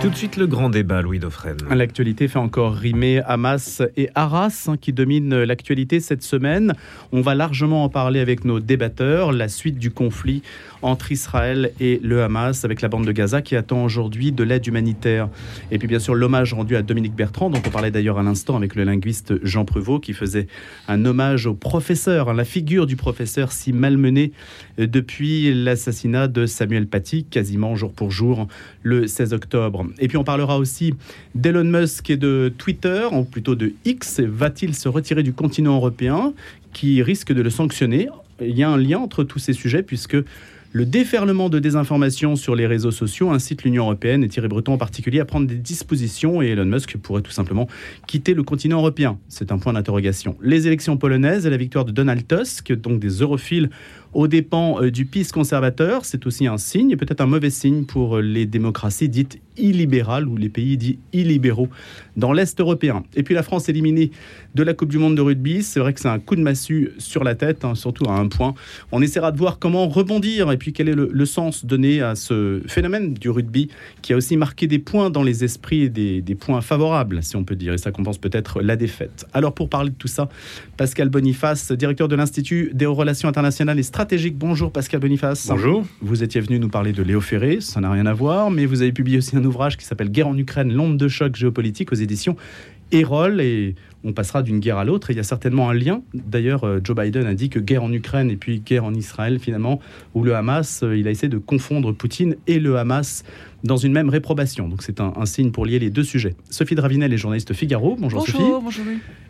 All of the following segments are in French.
Tout de suite le grand débat, Louis Dauphren. L'actualité fait encore rimer Hamas et Arras hein, qui dominent l'actualité cette semaine. On va largement en parler avec nos débatteurs. La suite du conflit entre Israël et le Hamas avec la bande de Gaza qui attend aujourd'hui de l'aide humanitaire. Et puis bien sûr l'hommage rendu à Dominique Bertrand, dont on parlait d'ailleurs à l'instant avec le linguiste Jean Prevot qui faisait un hommage au professeur, hein, la figure du professeur si malmené depuis l'assassinat de Samuel Paty, quasiment jour pour jour le 16 octobre. Et puis on parlera aussi d'Elon Musk et de Twitter, ou plutôt de X. Va-t-il se retirer du continent européen qui risque de le sanctionner? Il y a un lien entre tous ces sujets puisque le déferlement de désinformation sur les réseaux sociaux incite l'Union européenne et Thierry Breton en particulier à prendre des dispositions et Elon Musk pourrait tout simplement quitter le continent européen. C'est un point d'interrogation. Les élections polonaises et la victoire de Donald Tusk, donc des europhiles aux dépens euh, du PIS conservateur, c'est aussi un signe, peut-être un mauvais signe pour les démocraties dites illibérales ou les pays dits illibéraux dans l'Est européen. Et puis la France éliminée de la Coupe du Monde de rugby, c'est vrai que c'est un coup de massue sur la tête, hein, surtout à un point. On essaiera de voir comment rebondir et puis quel est le, sens donné à ce phénomène du rugby qui a aussi marqué des points dans les esprits et des, des points favorables, si on peut dire, et ça compense peut-être la défaite. Alors pour parler de tout ça, Pascal Boniface, directeur de l'Institut des relations internationales et stratégiques. Bonjour Pascal Boniface. Bonjour. Vous étiez venu nous parler de Léo Ferré, ça n'a rien à voir, mais vous avez publié aussi un ouvrage qui s'appelle Guerre en Ukraine, l'onde de choc géopolitique aux éditions Erol et on passera d'une guerre à l'autre. Il y a certainement un lien. D'ailleurs, euh, Joe Biden a dit que guerre en Ukraine et puis guerre en Israël, finalement, où le Hamas, euh, il a essayé de confondre Poutine et le Hamas dans une même réprobation. Donc c'est un, signe pour lier les deux sujets. Sophie Dravinel est journaliste Figaro. Bonjour, Sophie. Bonjour.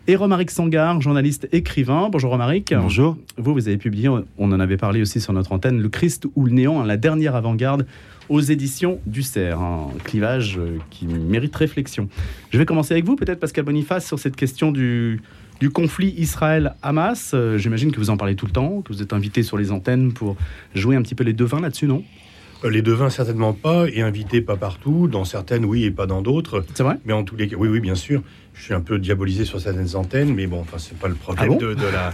Et Romaric Sangar, journaliste écrivain. Bonjour Romaric. Bonjour. Vous, vous avez publié, on en avait parlé aussi sur notre antenne, Le Christ ou le néant, hein, la dernière avant-garde aux éditions du CERF. Un clivage euh, qui mérite réflexion. Je vais commencer avec vous, peut-être Pascal Boniface, sur cette question du, du conflit Israël-Hamas. Euh, j'imagine que vous en parlez tout le temps, que vous êtes invité sur les antennes pour jouer un petit peu les devins là-dessus, non? Euh, les devins, certainement pas, et invité pas partout, dans certaines, oui, et pas dans d'autres. C'est vrai? Mais en tous les cas, oui, oui, bien sûr. Je suis un peu diabolisé sur certaines antennes, mais bon, enfin, c'est pas le problème Ah de, de la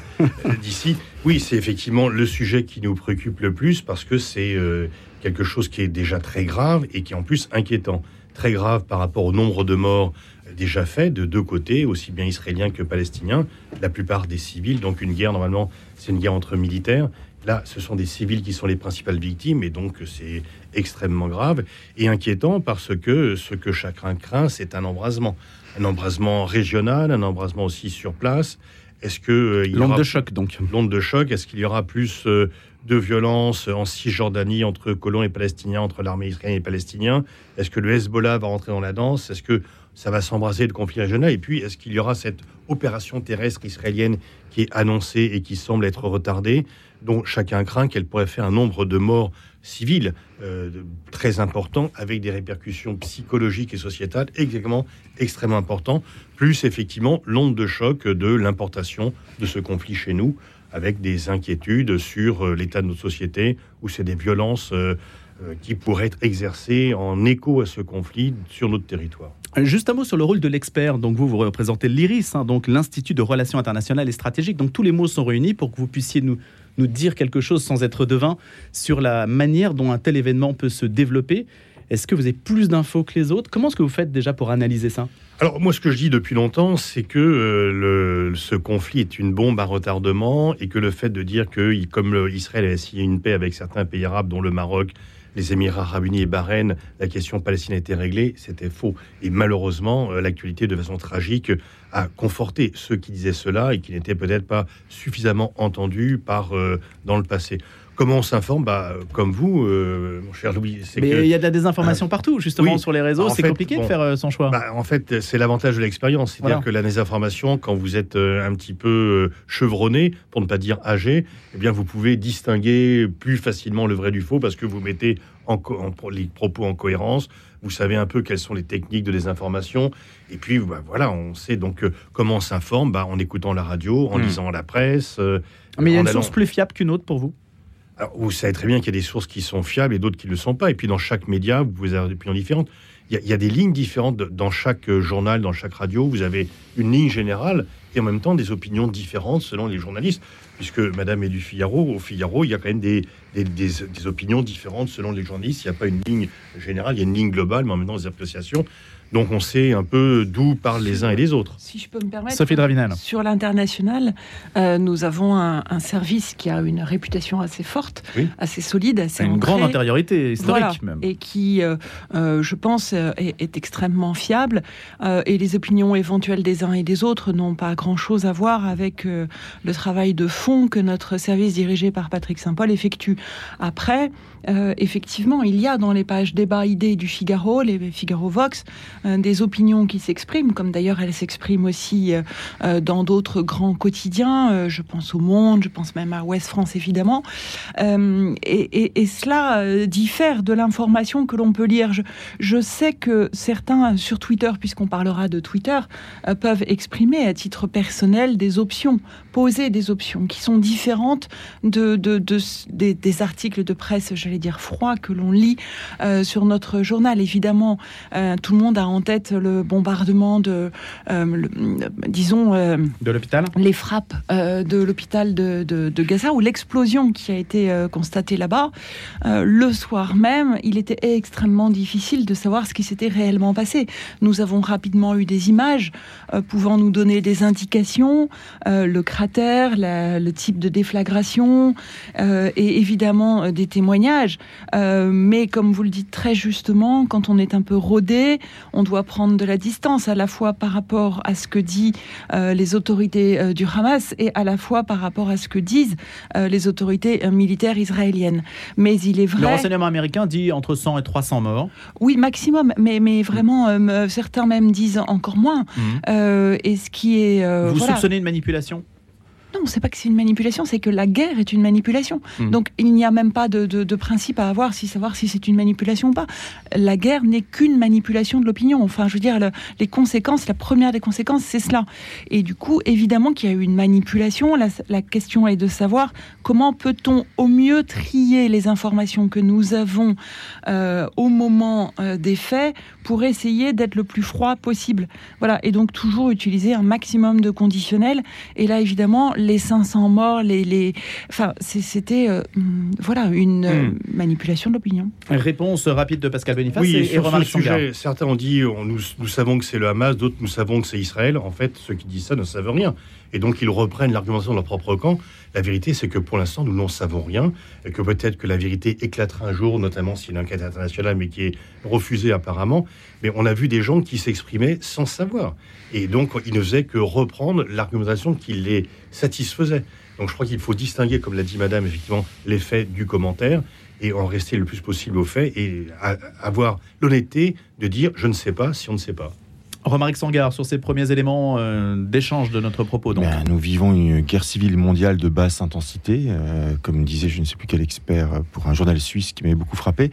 d'ici. Oui, c'est effectivement le sujet qui nous préoccupe le plus parce que c'est euh, quelque chose qui est déjà très grave et qui est en plus inquiétant. Très grave par rapport au nombre de morts déjà faits de deux côtés, aussi bien israéliens que palestiniens. La plupart des civils, donc une guerre, normalement, c'est une guerre entre militaires. Là, ce sont des civils qui sont les principales victimes, et donc c'est extrêmement grave et inquiétant parce que ce que chacun craint, c'est un embrasement. Un embrasement régional, un embrasement aussi sur place. Est-ce que euh, il y L'onde aura- de choc, donc. l'onde de choc Est-ce qu'il y aura plus euh, de violence en Cisjordanie entre colons et palestiniens, entre l'armée israélienne et palestinien Est-ce que le Hezbollah va rentrer dans la danse? Est-ce que ça va s'embraser de conflit régional Et puis, est-ce qu'il y aura cette opération terrestre israélienne qui est annoncée et qui semble être retardée, dont chacun craint qu'elle pourrait faire un nombre de morts civiles euh, très important, avec des répercussions psychologiques et sociétales extrêmement importantes, plus effectivement l'onde de choc de l'importation de ce conflit chez nous, avec des inquiétudes sur euh, l'état de notre société, où c'est des violences euh, euh, qui pourraient être exercées en écho à ce conflit sur notre territoire. Juste un mot sur le rôle de l'expert. Donc vous, vous représentez l'IRIS, hein, donc l'Institut de Relations Internationales et Stratégiques. Donc tous les mots sont réunis pour que vous puissiez nous, nous dire quelque chose sans être devin sur la manière dont un tel événement peut se développer. Est-ce que vous avez plus d'infos que les autres? Comment est-ce que vous faites déjà pour analyser ça? Alors moi, ce que je dis depuis longtemps, c'est que euh, ce conflit est une bombe à retardement et que le fait de dire que, comme Israël a signé une paix avec certains pays arabes, dont le Maroc, les Émirats arabes unis et Bahreïn, la question palestinienne était réglée, c'était faux. Et malheureusement, euh, l'actualité, de façon tragique, a conforté ceux qui disaient cela et qui n'étaient peut-être pas suffisamment entendus par euh, dans le passé. Comment on s'informe bah, Comme vous, euh, mon cher Louis. Mais il y a de la désinformation partout, justement, oui. sur les réseaux. C'est compliqué de faire euh, son choix. bah, en fait, c'est l'avantage de l'expérience. C'est-à-dire Voilà. que la désinformation, quand vous êtes euh, un petit peu euh, chevronné, pour ne pas dire âgé, eh bien, vous pouvez distinguer plus facilement le vrai du faux parce que vous mettez en en les propos en cohérence. Vous savez un peu quelles sont les techniques de désinformation. Et puis, bah, voilà, on sait donc euh, comment on s'informe bah, en écoutant la radio, en Hmm. lisant la presse. euh, Mais il y a une allant- source plus fiable qu'une autre pour vous? Alors, vous savez très bien qu'il y a des sources qui sont fiables et d'autres qui ne le sont pas. Et puis dans chaque média, vous pouvez avoir des opinions différentes. Il y, a, des lignes différentes dans chaque euh, journal, dans chaque radio. Vous avez une ligne générale et en même temps des opinions différentes selon les journalistes. Puisque Madame est du Figaro, au Figaro, il y a quand même des, des, opinions différentes selon les journalistes. Il n'y a pas une ligne générale, il y a une ligne globale, mais en même temps des appréciations. Donc on sait un peu d'où parlent les uns et les autres. Si je peux me permettre. Sophie Dravinel. Sur l'international, euh, nous avons un, service qui a une réputation assez forte, assez solide, assez Une grande antériorité historique même. Et qui, euh, euh, je pense, est, extrêmement fiable. et les opinions éventuelles des uns et des autres n'ont pas grand-chose à voir avec le travail de fond que notre service dirigé par Patrick Saint-Paul effectue. Après, effectivement, il y a dans les pages débat idées du Figaro, les Figaro Vox, euh, des opinions qui s'expriment, comme d'ailleurs elles s'expriment aussi euh, euh, dans d'autres grands quotidiens. je pense au Monde, je pense même à Ouest France évidemment. Et, cela diffère de l'information que l'on peut lire. Je, sais que certains sur Twitter, puisqu'on parlera de Twitter, peuvent exprimer à titre personnel des options, poser des options qui sont différentes de, des, articles de presse, j'allais dire froids, que l'on lit sur notre journal. Évidemment, tout le monde a en tête le bombardement de, euh, disons, euh, de l'hôpital, les frappes euh, de l'hôpital de, de, Gaza ou l'explosion qui a été constatée là-bas. le soir même, il était extrêmement difficile de savoir ce qui s'était réellement passé. Nous avons rapidement eu des images pouvant nous donner des indications, le cratère, le type de déflagration et évidemment des témoignages. Mais comme vous le dites très justement, quand on est un peu rodé, on doit prendre de la distance à la fois par rapport à ce que disent euh, les autorités euh, du Hamas et à la fois par rapport à ce que disent euh, les autorités militaires israéliennes. Mais il est vrai. Le renseignement américain dit entre 100 et 300 morts. Oui, maximum. Mais, mais vraiment, certains même disent encore moins. Mmh. et ce qui est. Vous soupçonnez une manipulation? Non, c'est pas que c'est une manipulation, c'est que la guerre est une manipulation. Hmm. Donc il n'y a même pas de, principe à avoir si savoir si c'est une manipulation ou pas. La guerre n'est qu'une manipulation de l'opinion. Enfin, je veux dire, les conséquences, la première des conséquences, c'est cela. Et du coup, évidemment qu'il y a eu une manipulation. La, question est de savoir comment peut-on au mieux trier les informations que nous avons euh, au moment euh, des faits pour essayer d'être le plus froid possible. Voilà. Et donc toujours utiliser un maximum de conditionnels. Et là, évidemment, les 500 morts, les, les... enfin, c'était euh, mm, voilà une euh, hmm. manipulation de l'opinion. Réponse rapide de Pascal Boniface oui, et, sur ce sujet, certains ont dit nous, nous savons que c'est le Hamas, d'autres nous savons que c'est Israël. En fait, ceux qui disent ça ne savent rien. Et donc ils reprennent l'argumentation de leur propre camp. La vérité, c'est que pour l'instant, nous n'en savons rien, et que peut-être que la vérité éclatera un jour, notamment s'il y a une enquête internationale, mais qui est refusée apparemment. Mais on a vu des gens qui s'exprimaient sans savoir. Et donc, ils ne faisaient que reprendre l'argumentation qui les satisfaisait. Donc, je crois qu'il faut distinguer, comme l'a dit Madame, effectivement, les faits du commentaire et en rester le plus possible aux faits et avoir l'honnêteté de dire je ne sais pas si on ne sait pas. Romaric Sangar, sur ces premiers éléments euh, d'échange de notre propos. Donc. Ben, nous vivons une guerre civile mondiale de basse intensité, euh, comme disait je ne sais plus quel expert pour un journal suisse qui m'avait beaucoup frappé.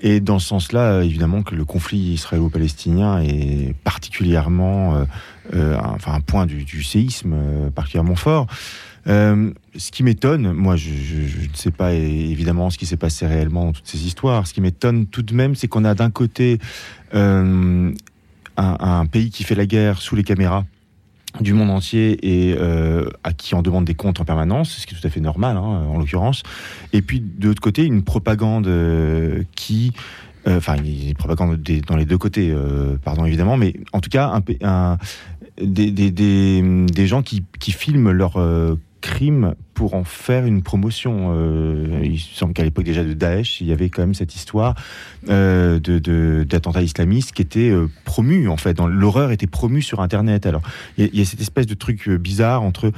Et dans ce sens-là, évidemment que le conflit israélo-palestinien est particulièrement, enfin un point du, séisme particulièrement fort. ce qui m'étonne, moi je, ne sais pas évidemment ce qui s'est passé réellement dans toutes ces histoires, ce qui m'étonne tout de même, c'est qu'on a d'un côté un, pays qui fait la guerre sous les caméras du monde entier et euh, à qui on demande des comptes en permanence, ce qui est tout à fait normal hein, en l'occurrence. Et puis de l'autre côté, une propagande euh, qui, euh, enfin, une propagande dans les deux côtés, pardon évidemment, mais en tout cas, des, des, des, gens qui, qui filment leur crime pour en faire une promotion. Euh, il semble qu'à l'époque déjà de Daesh, il y avait quand même cette histoire euh, de d'attentats islamistes qui était euh, promu en fait. L'horreur était promue sur Internet. Alors il y, a cette espèce de truc bizarre entre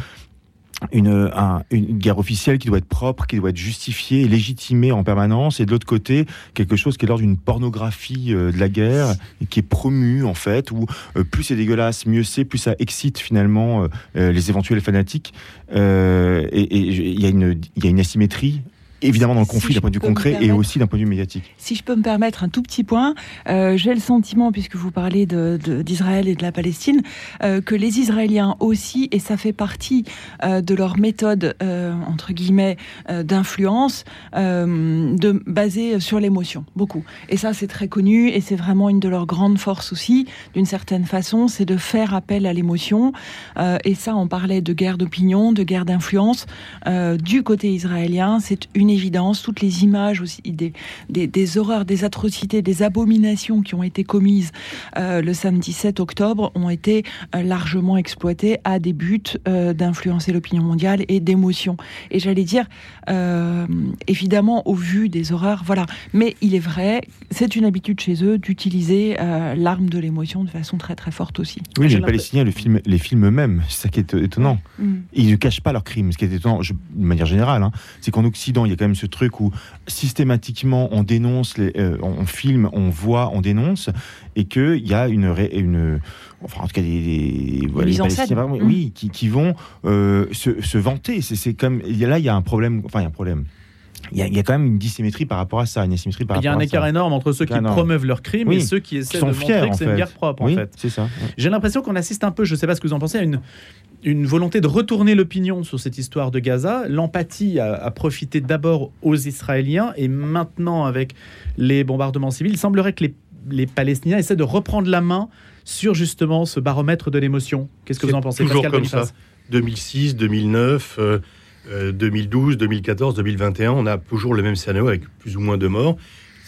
une, une, guerre officielle qui doit être propre, qui doit être justifiée, légitimée en permanence, et de l'autre côté, quelque chose qui est l'ordre d'une pornographie euh, de la guerre, qui est promue en fait, où euh, plus c'est dégueulasse, mieux c'est, plus ça excite finalement euh, les éventuels fanatiques. et il y, y, a une asymétrie évidemment dans le conflit Si d'un point de vue concret et aussi d'un point de vue médiatique. Si je peux me permettre un tout petit point, euh, j'ai le sentiment, puisque vous parlez de- de- d'Israël et de la Palestine, euh, que les Israéliens aussi, et ça fait partie euh, de leur méthode, entre guillemets, d'influence, de basée sur l'émotion, beaucoup. Et ça, c'est très connu, et c'est vraiment une de leurs grandes forces aussi, d'une certaine façon, c'est de faire appel à l'émotion. Et ça, on parlait de guerre d'opinion, de guerre d'influence. Du côté israélien, c'est une évidence. Toutes les images aussi des, des, des horreurs, des atrocités, des abominations qui ont été commises euh, le samedi 7 octobre ont été euh, largement exploitées à des buts euh, d'influencer l'opinion mondiale et d'émotion. Et j'allais dire, euh, évidemment, au vu des horreurs, voilà. Mais il est vrai, c'est une habitude chez eux d'utiliser euh, l'arme de l'émotion de façon très très forte aussi. Oui, les Palestiniens le film, les films eux-mêmes, c'est ça qui est étonnant. Mm. Ils ne cachent pas leurs crimes. Ce qui est étonnant, je- de manière générale, hein, c'est qu'en Occident, il y a quand même ce truc où systématiquement on dénonce, les, euh, on filme, on voit, on dénonce, et qu'il y a une, enfin en tout cas des, des- voilà, mise les en Palestiniens, scène. pardon, Mm. oui, qui, qui vont euh, se, se vanter. C'est comme a- là, il y a un problème. Enfin, il y a un problème. Il y, a, il y a quand même une dissymétrie par rapport à ça, une asymétrie par Il y a un écart ça. énorme entre ceux qui Énorme. promeuvent leurs crimes Oui. et ceux qui essaient sont de fiers, montrer que c'est une guerre propre, en Oui, fait. c'est ça. J'ai l'impression qu'on assiste un peu, je ne sais pas ce que vous en pensez, à une, une volonté de retourner l'opinion sur cette histoire de Gaza. L'empathie a, a profité d'abord aux Israéliens et maintenant avec les bombardements civils, il semblerait que les, les Palestiniens essaient de reprendre la main sur justement ce baromètre de l'émotion. Qu'est-ce que vous en pensez toujours Pascal comme Boniface? ça. 2006, 2009, euh, euh, 2012, 2014, 2021, on a toujours le même scénario avec plus ou moins de morts.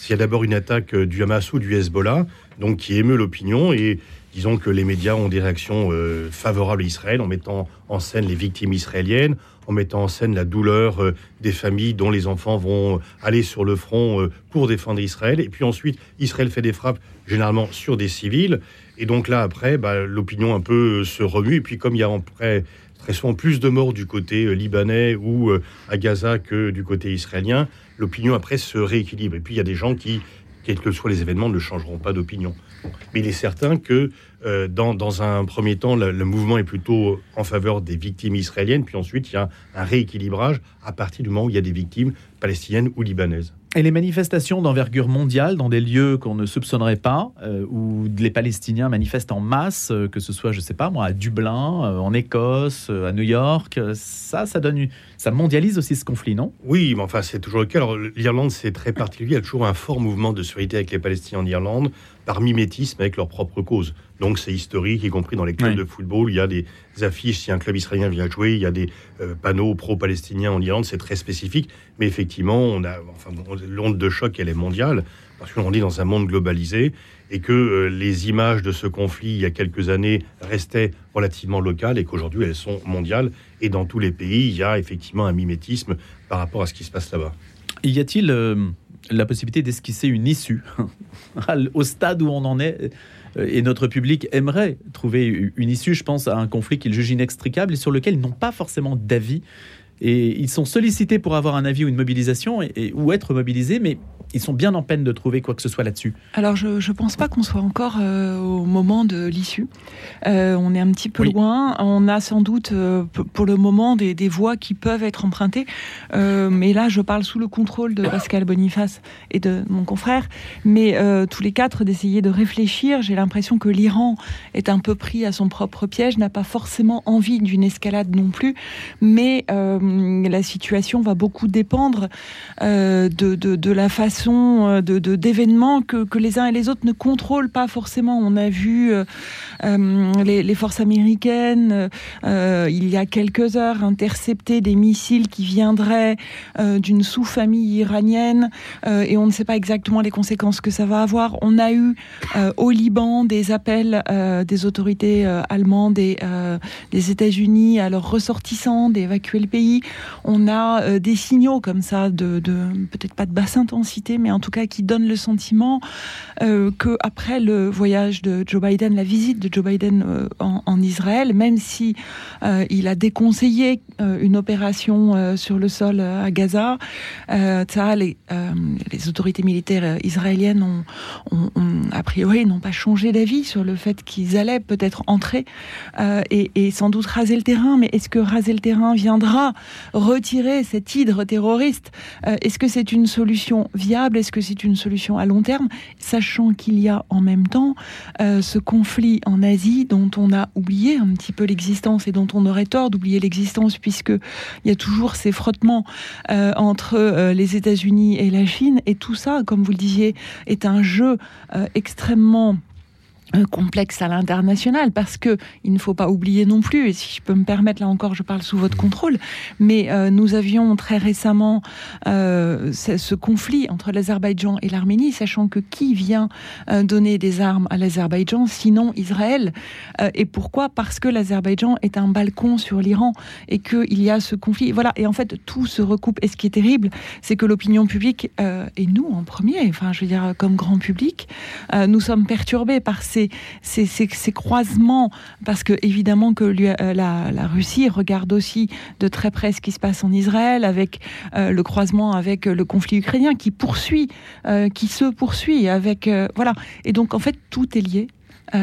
Il y a d'abord une attaque euh, du Hamas ou du Hezbollah, donc qui émeut l'opinion et disons que les médias ont des réactions euh, favorables à Israël en mettant en scène les victimes israéliennes, en mettant en scène la douleur euh, des familles dont les enfants vont aller sur le front pour défendre Israël. Et puis ensuite, Israël fait des frappes généralement sur des civils. Et donc là, après, bah, l'opinion un peu se remue. Et puis comme il y a après très souvent plus de morts du côté euh, libanais ou euh, à Gaza que du côté israélien, l'opinion après se rééquilibre. Et puis il y a des gens qui, quels que soient les événements, ne changeront pas d'opinion. Mais il est certain que euh, dans, dans un premier temps, le, le mouvement est plutôt en faveur des victimes israéliennes, puis ensuite il y a un rééquilibrage à partir du moment où il y a des victimes palestiniennes ou libanaises. Et les manifestations d'envergure mondiale dans des lieux qu'on ne soupçonnerait pas, euh, où les Palestiniens manifestent en masse, euh, que ce soit, je sais pas moi, à Dublin, euh, en Écosse, à New York, ça, ça donne, ça mondialise aussi ce conflit, non? Oui, mais enfin, c'est toujours le cas. Alors, l'Irlande, c'est très particulier. Il y a toujours un fort mouvement de solidarité avec les Palestiniens en Irlande, par mimétisme avec leur propre cause. Donc, c'est historique, y compris dans les clubs Oui. de football. Il y a des affiches, si un club israélien vient jouer, il y a des euh, panneaux pro-palestiniens en Irlande. C'est très spécifique. Mais effectivement, on a, enfin, l'onde de choc, elle est mondiale, parce qu'on est dans un monde globalisé et que euh, les images de ce conflit, il y a quelques années, restaient relativement locales et qu'aujourd'hui, elles sont mondiales. Et dans tous les pays, il y a effectivement un mimétisme par rapport à ce qui se passe là-bas. Y a-t-il euh, la possibilité d'esquisser une issue au stade où on en est euh, et notre public aimerait trouver une issue, je pense à un conflit qu'ils jugent inextricable et sur lequel ils n'ont pas forcément d'avis. Et ils sont sollicités pour avoir un avis ou une mobilisation et- ou être mobilisés, mais ils sont bien en peine de trouver quoi que ce soit là-dessus. Alors, je ne pense pas qu'on soit encore euh, au moment de l'issue. Euh, on est un petit peu Oui. loin. On a sans doute, euh, pour le moment, des, des voies qui peuvent être empruntées. Mais là, je parle sous le contrôle de Pascal Boniface et de mon confrère. Mais tous les quatre, d'essayer de réfléchir. J'ai l'impression que l'Iran est un peu pris à son propre piège, n'a pas forcément envie d'une escalade non plus. Mais la situation va beaucoup dépendre de, de, de la façon euh, de d'événements que, que les uns et les autres ne contrôlent pas forcément. On a vu euh, euh, les, forces américaines, il y a quelques heures, intercepter des missiles qui viendraient d'une sous-famille iranienne et on ne sait pas exactement les conséquences que ça va avoir. On a eu au Liban des appels des autorités allemandes et des États-Unis à leurs ressortissants d'évacuer le pays. On a des signaux comme ça de, de peut-être pas de basse intensité mais en tout cas qui donne le sentiment euh, que après le voyage de Joe Biden, la visite de Joe Biden euh, en, Israël, même si euh, il a déconseillé une opération sur le sol à Gaza, les, les, autorités militaires israéliennes ont, a priori n'ont pas changé d'avis sur le fait qu'ils allaient peut-être entrer et, sans doute raser le terrain. Mais est-ce que raser le terrain viendra retirer cette hydre terroriste? Est-ce que c'est une solution viable? Est-ce que c'est une solution à long terme? Sachant qu'il y a en même temps euh, ce conflit en Asie dont on a oublié un petit peu l'existence et dont on aurait tort d'oublier l'existence puisque il y a toujours ces frottements euh, entre euh, les États-Unis et la Chine. Et tout ça, comme vous le disiez, est un jeu extrêmement complexe à l'international parce que il ne faut pas oublier non plus et si je peux me permettre là encore je parle sous votre contrôle mais euh, nous avions très récemment euh, ce conflit entre l'Azerbaïdjan et l'Arménie sachant que qui vient euh, donner des armes à l'Azerbaïdjan sinon Israël et pourquoi? Parce que l'Azerbaïdjan est un balcon sur l'Iran et qu'il y a ce conflit. Voilà et en fait tout se recoupe. Et ce qui est terrible c'est que l'opinion publique et nous en premier enfin je veux dire comme grand public nous sommes perturbés par ces ces, croisements, parce que évidemment que euh, la, Russie regarde aussi de très près ce qui se passe en Israël, avec euh, le croisement avec le conflit ukrainien qui poursuit, euh, qui se poursuit avec voilà. Et donc en fait tout est lié.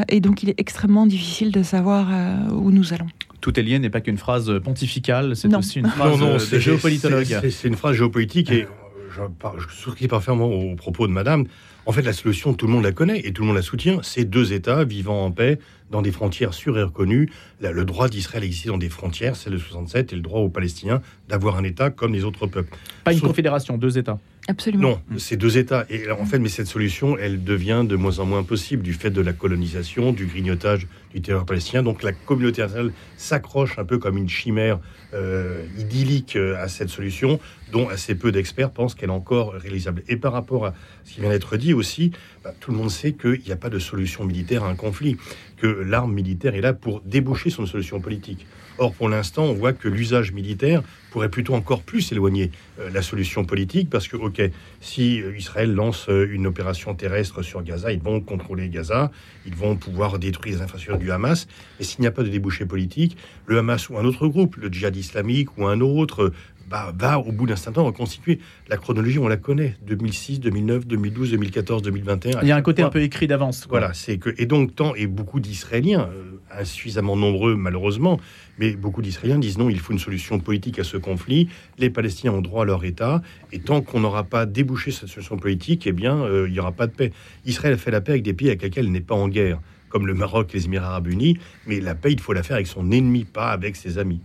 et donc il est extrêmement difficile de savoir où nous allons tout est lié n'est pas qu'une phrase pontificale, c'est aussi une phrase non, non, de géopolitologue. C'est une phrase géopolitique et je, je souscris parfaitement aux propos de madame. En fait, la solution, tout le monde la connaît et tout le monde la soutient. C'est deux États vivant en paix dans des frontières sûres et reconnues. le droit d'Israël existe dans des frontières, c'est le 67, et le droit aux Palestiniens d'avoir un État comme les autres peuples. Pas une confédération, deux États. Absolument. Non, c'est deux États. Et en fait, mais cette solution, elle devient de moins en moins possible du fait de la colonisation, du grignotage palestinien. Donc la communauté internationale s'accroche un peu comme une chimère euh, idyllique euh, à cette solution, dont assez peu d'experts pensent qu'elle est encore réalisable. Et par rapport à ce qui vient d'être dit aussi, bah, tout le monde sait qu'il n'y a pas de solution militaire à un conflit, que l'arme militaire est là pour déboucher sur une solution politique. Or, pour l'instant, on voit que l'usage militaire pourrait plutôt encore plus éloigner euh, la solution politique, parce que, ok, si euh, Israël lance euh, une opération terrestre sur Gaza, ils vont contrôler Gaza, ils vont pouvoir détruire les infrastructures du Hamas, et s'il n'y a pas de débouché politique, le Hamas ou un autre groupe, le djihad islamique ou un autre, bah, va au bout d'un certain temps reconstituer. La chronologie, on la connaît. 2006, 2009, 2012, 2014, 2021. Il y a un côté un peu écrit d'avance. Voilà, c'est que et donc tant et beaucoup d'Israéliens, euh, insuffisamment nombreux malheureusement, mais beaucoup d'Israéliens disent non, il faut une solution politique à ce conflit. Les Palestiniens ont droit à leur État, et tant qu'on n'aura pas débouché cette solution politique, eh bien, euh, il n'y aura pas de paix. Israël fait la paix avec des pays avec lesquels elle n'est pas en guerre, comme le Maroc, les Émirats Arabes Unis, mais la paix, il faut la faire avec son ennemi, pas avec ses amis.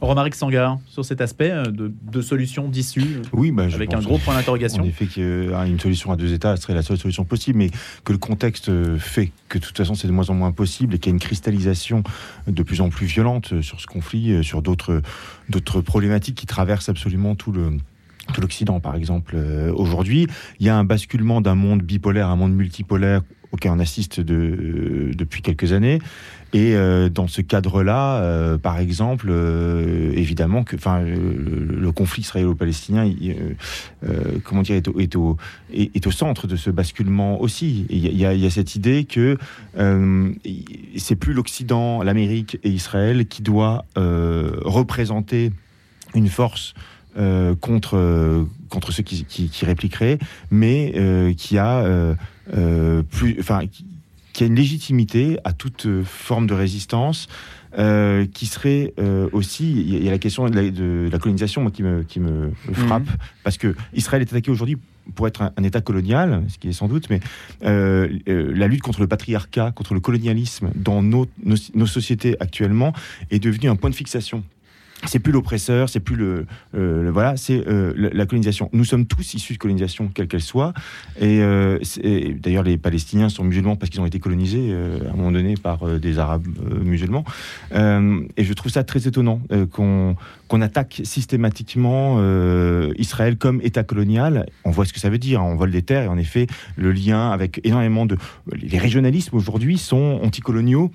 Romaric Sangar, sur cet aspect euh, de, de solution d'issue, oui, bah, avec un gros point d'interrogation. En effet, qu'une solution à deux États serait la seule solution possible, mais que le contexte euh, fait que de toute façon c'est de moins en moins possible et qu'il y a une cristallisation de plus en plus violente euh, sur ce conflit, sur d'autres problématiques qui traversent absolument tout le tout l'Occident, par exemple. Aujourd'hui, il y a un basculement d'un monde bipolaire à un monde multipolaire auquel on assiste de, depuis quelques années. Et euh, dans ce cadre-là, euh, par exemple, euh, évidemment que, enfin, le, conflit israélo-palestinien, comment dire, est au, centre de ce basculement aussi. Il y, a cette idée que c'est plus l'Occident, l'Amérique et Israël qui doit représenter une force contre ceux qui, répliqueraient, mais qui a plus, enfin, a une légitimité à toute euh, forme de résistance, euh, qui serait euh, aussi, il y a la question de la, colonisation moi, qui me, qui me frappe, mhm. parce que Israël est attaqué aujourd'hui pour être un, État colonial, ce qui est sans doute, mais la lutte contre le patriarcat, contre le colonialisme dans nos, nos sociétés actuellement est devenue un point de fixation c'est plus l'oppresseur, c'est plus le, voilà, c'est euh, la colonisation. Nous sommes tous issus de colonisation, quelle qu'elle soit. Et, euh, d'ailleurs, les Palestiniens sont musulmans parce qu'ils ont été colonisés euh, à un moment donné par des Arabes musulmans. et je trouve ça très étonnant qu'on qu'on attaque systématiquement Israël comme État colonial. On voit ce que ça veut dire. Hein. On vole des terres et en effet, le lien avec énormément de les régionalismes aujourd'hui sont anticoloniaux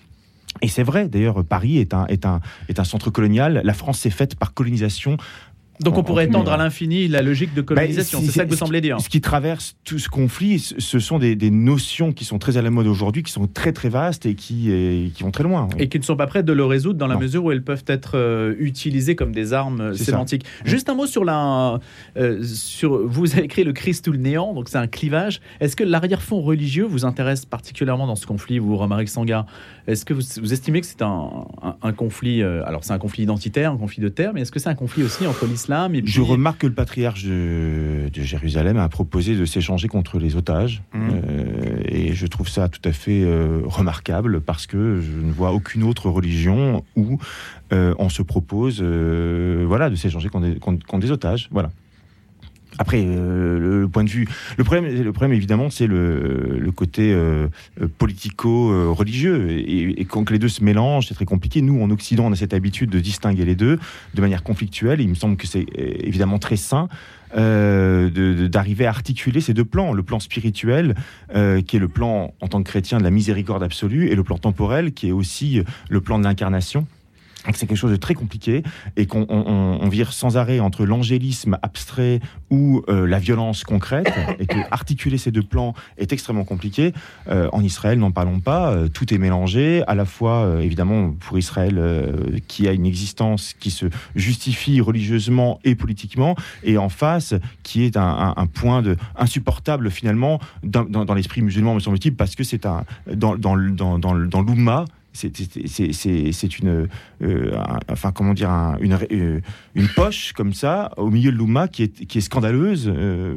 et c'est vrai, d'ailleurs, Paris est un, est, un, est un centre colonial. La France s'est faite par colonisation Donc on pourrait en étendre à l'infini la logique de colonisation. Bah, c'est ça que vous semblez dire. Ce qui traverse tout ce conflit, ce sont des, des notions qui sont très à la mode aujourd'hui, qui sont très très vastes et qui, et qui vont très loin. oui. Et qui ne sont pas prêtes de le résoudre dans la Non. mesure où elles peuvent être euh, utilisées comme des armes euh, ça. sémantiques. Juste un mot sur la. euh, sur, vous avez écrit le Christ ou le néant, donc c'est un clivage. Est-ce que l'arrière-fond religieux vous intéresse particulièrement dans ce conflit, vous, Romaric Sangar Est-ce que vous, vous estimez que c'est un, un- un conflit. euh, alors c'est un conflit identitaire, un conflit de terre, mais est-ce que c'est un conflit aussi entre l'islam et puis. Je remarque que le patriarche de, de Jérusalem a proposé de s'échanger contre les otages. Mhm. Euh, et je trouve ça tout à fait euh, remarquable parce que je ne vois aucune autre religion où euh, on se propose voilà, de s'échanger contre- contre des otages. Voilà. Après, euh, le, point de vue, le problème, le problème évidemment, c'est le, côté euh, euh, politico-religieux et, quand les deux se mélangent, c'est très compliqué. Nous, en Occident, on a cette habitude de distinguer les deux de manière conflictuelle. Il me semble que c'est évidemment très sain d'arriver à articuler ces deux plans, le plan spirituel, qui est le plan en tant que chrétien de la miséricorde absolue, et le plan temporel, qui est aussi le plan de l'incarnation. C'est quelque chose de très compliqué et qu'on on- vire sans arrêt entre l'angélisme abstrait ou euh, la violence concrète et que articuler ces deux plans est extrêmement compliqué. Euh, en Israël, n'en parlons pas, euh, tout est mélangé, à la fois évidemment pour Israël qui a une existence qui se justifie religieusement et politiquement, et en face qui est un, un- un point de insupportable finalement dans, dans- dans l'esprit musulman me semble-t-il parce que c'est un dans dans dans l'Oumma c'est- une euh, un- enfin comment dire un- une, euh, une poche comme ça au milieu de l'Oumma qui est qui est scandaleuse euh,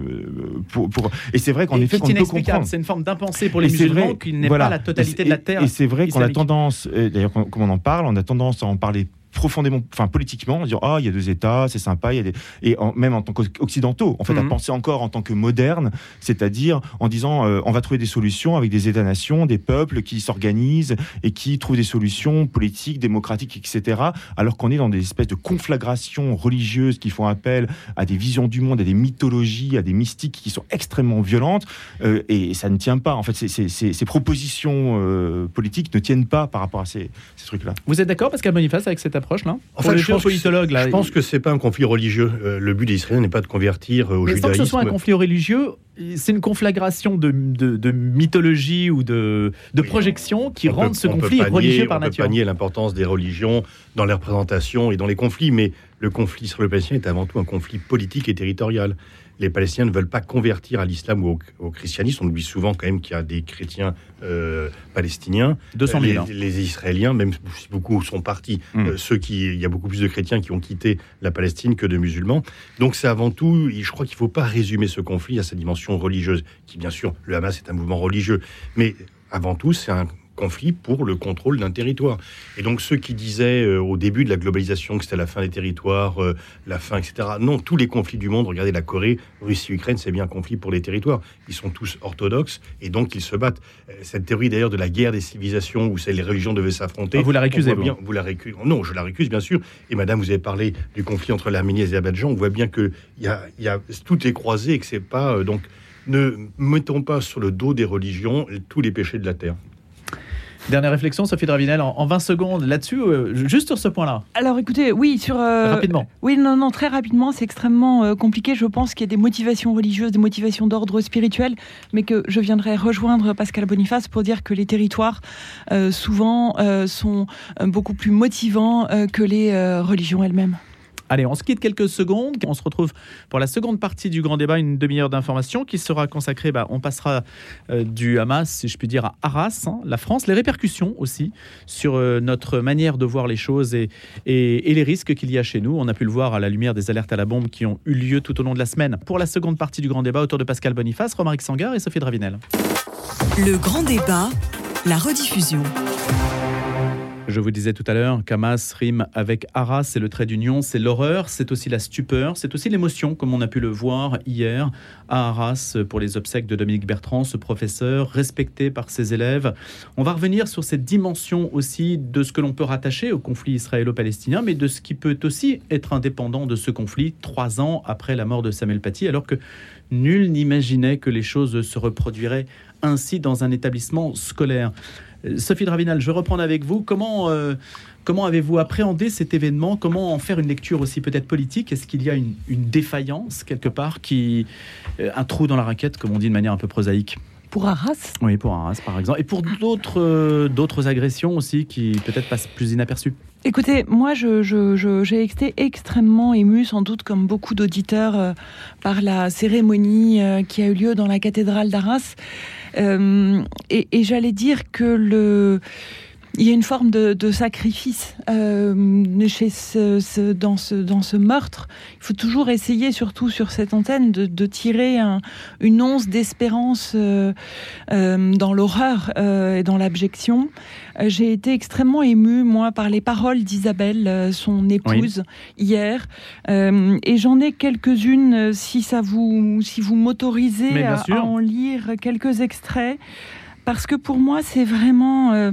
pour, pour- et c'est vrai qu'en Et effet qu'on peut comprendre C'est une forme d'impensée pour les musulmans qui n'est voilà. pas la totalité Et- de la terre. Et c'est vrai qu'on a tendance, d'ailleurs, comme on en parle, on a tendance à en parler profondément, enfin politiquement, en disant ah il y a deux États, c'est sympa, il y a des et en- même en tant qu'occidentaux, en fait, à Mhm. penser encore en tant que moderne, c'est-à-dire en disant euh, on va trouver des solutions avec des États-nations, des peuples qui s'organisent et qui trouvent des solutions politiques, démocratiques, etc. Alors qu'on est dans des espèces de conflagrations religieuses qui font appel à des visions du monde, à des mythologies, à des mystiques qui sont extrêmement violentes euh, et ça ne tient pas. En fait, ces, ces- ces- ces propositions euh, politiques ne tiennent pas par rapport à ces, ces trucs-là. Vous êtes d'accord, Pascal Boniface, avec cette Enfin, Pour les je pense que politologues, là, Je pense que c'est pas un conflit religieux. Euh, le but des Israéliens n'est pas de convertir euh, au Mais sans que judaïsme. ce soit un conflit religieux, c'est une conflagration de, de- de mythologie ou de, de Oui, projection qui peut- ce conflit religieux par on peut nature. pas nier l'importance des religions dans les représentations et dans les conflits, mais le conflit israélo-palestinien est avant tout un conflit politique et territorial. Les Palestiniens ne veulent pas convertir à l'islam ou au, au christianisme. On oublie souvent quand même qu'il y a des chrétiens euh, palestiniens. 200 000. les, hein. les Israéliens, même si beaucoup sont partis, Mm. euh, ceux qui, il y a beaucoup plus de chrétiens qui ont quitté la Palestine que de musulmans. Donc c'est avant tout, je crois qu'il ne faut pas résumer ce conflit à sa dimension religieuse, qui bien sûr, le Hamas est un mouvement religieux, mais avant tout, c'est un conflit pour le contrôle d'un territoire. Et donc ceux qui disaient euh, au début de la globalisation que c'était la fin des territoires, euh, la fin, etc. Non, tous les conflits du monde, regardez la Corée, Russie, Ukraine, c'est bien un conflit pour les territoires. Ils sont tous orthodoxes et donc ils se battent. Euh, Cette théorie d'ailleurs de la guerre des civilisations où les religions devaient s'affronter. Ah, vous la récusez, vous bien, vous la récusez. Non, je la récuse bien sûr. Et Madame, vous avez parlé du conflit entre l'Arménie et l'Azerbaïdjan. On voit bien que il y a, y a- tout est croisé et que c'est pas euh, donc. Ne mettons pas sur le dos des religions tous les péchés de la terre. Dernière réflexion, Sophie Dravinel, en, en 20 secondes là-dessus, euh, juste sur ce point-là, Alors écoutez, oui, sur... euh, rapidement. Oui, non, non, très rapidement, c'est extrêmement euh, compliqué. Je pense qu'il y a des motivations religieuses, des motivations d'ordre spirituel, mais que je viendrai rejoindre Pascal Boniface pour dire que les territoires, souvent, sont beaucoup plus motivants que les religions elles-mêmes. Allez, on se quitte quelques secondes. On se retrouve pour la seconde partie du grand débat, une demi-heure d'information qui sera consacrée. bah, on passera euh, du Hamas, si je puis dire, à Arras, hein, la France, les répercussions aussi sur euh, notre manière de voir les choses et, et- les risques qu'il y a chez nous. On a pu le voir à la lumière des alertes à la bombe qui ont eu lieu tout au long de la semaine. Pour la seconde partie du grand débat, autour de Pascal Boniface, Romaric Sangar et Sophie Dravinel. Le grand débat, la rediffusion. Je vous disais tout à l'heure qu'Hamas rime avec Arras, c'est le trait d'union, c'est l'horreur, c'est aussi la stupeur, c'est aussi l'émotion, comme on a pu le voir hier à Arras pour les obsèques de Dominique Bertrand, ce professeur respecté par ses élèves. On va revenir sur cette dimension aussi de ce que l'on peut rattacher au conflit israélo-palestinien, mais de ce qui peut aussi être indépendant de ce conflit trois ans après la mort de Samuel Paty, alors que nul n'imaginait que les choses se reproduiraient ainsi dans un établissement scolaire. Sophie Dravinal, je vais reprendre avec vous. Comment, euh, comment avez-vous appréhendé cet événement? Comment en faire une lecture aussi peut-être politique? Est-ce qu'il y a une, défaillance quelque part, qui, euh, un trou dans la raquette, comme on dit de manière un peu prosaïque? Pour Arras? Oui, pour Arras, par exemple. Et pour d'autres euh, d'autres agressions aussi qui peut-être passent plus inaperçues Écoutez, moi, j'ai je, été extrêmement ému, sans doute comme beaucoup d'auditeurs, par la cérémonie qui a eu lieu dans la cathédrale d'Arras. Euh, et j'allais dire que le il y a une forme de, de sacrifice euh, chez ce, ce, dans, ce, dans ce meurtre. Il faut toujours essayer, surtout sur cette antenne, de, de tirer un, une once d'espérance euh, euh, dans l'horreur euh, et dans l'abjection. Euh, j'ai été extrêmement émue, moi, par les paroles d'Isabelle, euh, son épouse, oui. hier. et j'en ai quelques-unes, si ça vous, si vous m'autorisez à, à, en lire quelques extraits. Parce que pour moi, c'est vraiment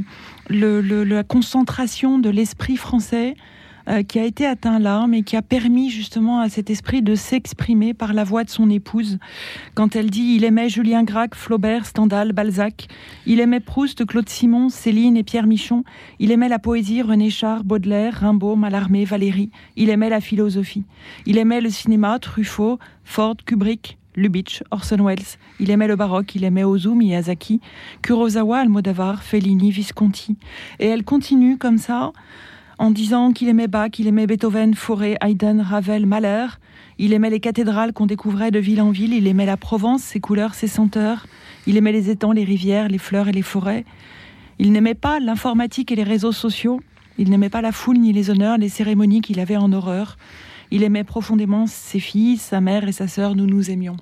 le, la concentration de l'esprit français euh, qui a été atteint là, mais qui a permis justement à cet esprit de s'exprimer par la voix de son épouse. Quand elle dit il aimait Julien Gracq, Flaubert, Stendhal, Balzac, il aimait Proust, Claude Simon, Céline et Pierre Michon, il aimait la poésie, René Char, Baudelaire, Rimbaud, Mallarmé, Valéry, il aimait la philosophie, il aimait le cinéma, Truffaut, Ford, Kubrick, Lubitsch, Orson Welles. Il aimait le baroque, il aimait Ozu, Miyazaki, Kurosawa, Almodovar, Fellini, Visconti. Et elle continue comme ça, en disant qu'il aimait Bach, qu'il aimait Beethoven, Fauré, Haydn, Ravel, Mahler. Il aimait les cathédrales qu'on découvrait de ville en ville. Il aimait la Provence, ses couleurs, ses senteurs. Il aimait les étangs, les rivières, les fleurs et les forêts. Il n'aimait pas l'informatique et les réseaux sociaux. Il n'aimait pas la foule ni les honneurs, les cérémonies qu'il avait en horreur. Il aimait profondément ses filles, sa mère et sa sœur, nous nous aimions.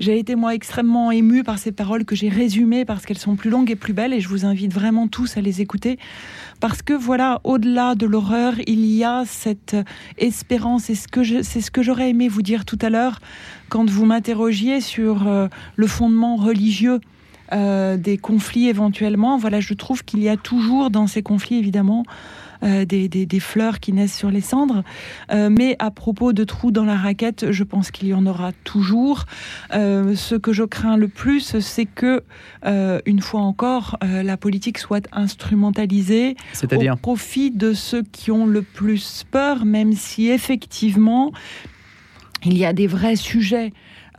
J'ai été moi extrêmement émue par ces paroles que j'ai résumées parce qu'elles sont plus longues et plus belles et je vous invite vraiment tous à les écouter parce que voilà, au-delà de l'horreur, il y a cette espérance c'est ce que j'aurais aimé vous dire tout à l'heure quand vous m'interrogiez sur euh, le fondement religieux euh, des conflits éventuellement. Voilà, je trouve qu'il y a toujours dans ces conflits évidemment euh, des, des, des, fleurs qui naissent sur les cendres. Euh, mais à propos de trous dans la raquette, je pense qu'il y en aura toujours. Euh, ce que je crains le plus, c'est que, une fois encore, la politique soit instrumentalisée au profit de ceux qui ont le plus peur, même si effectivement, il y a des vrais sujets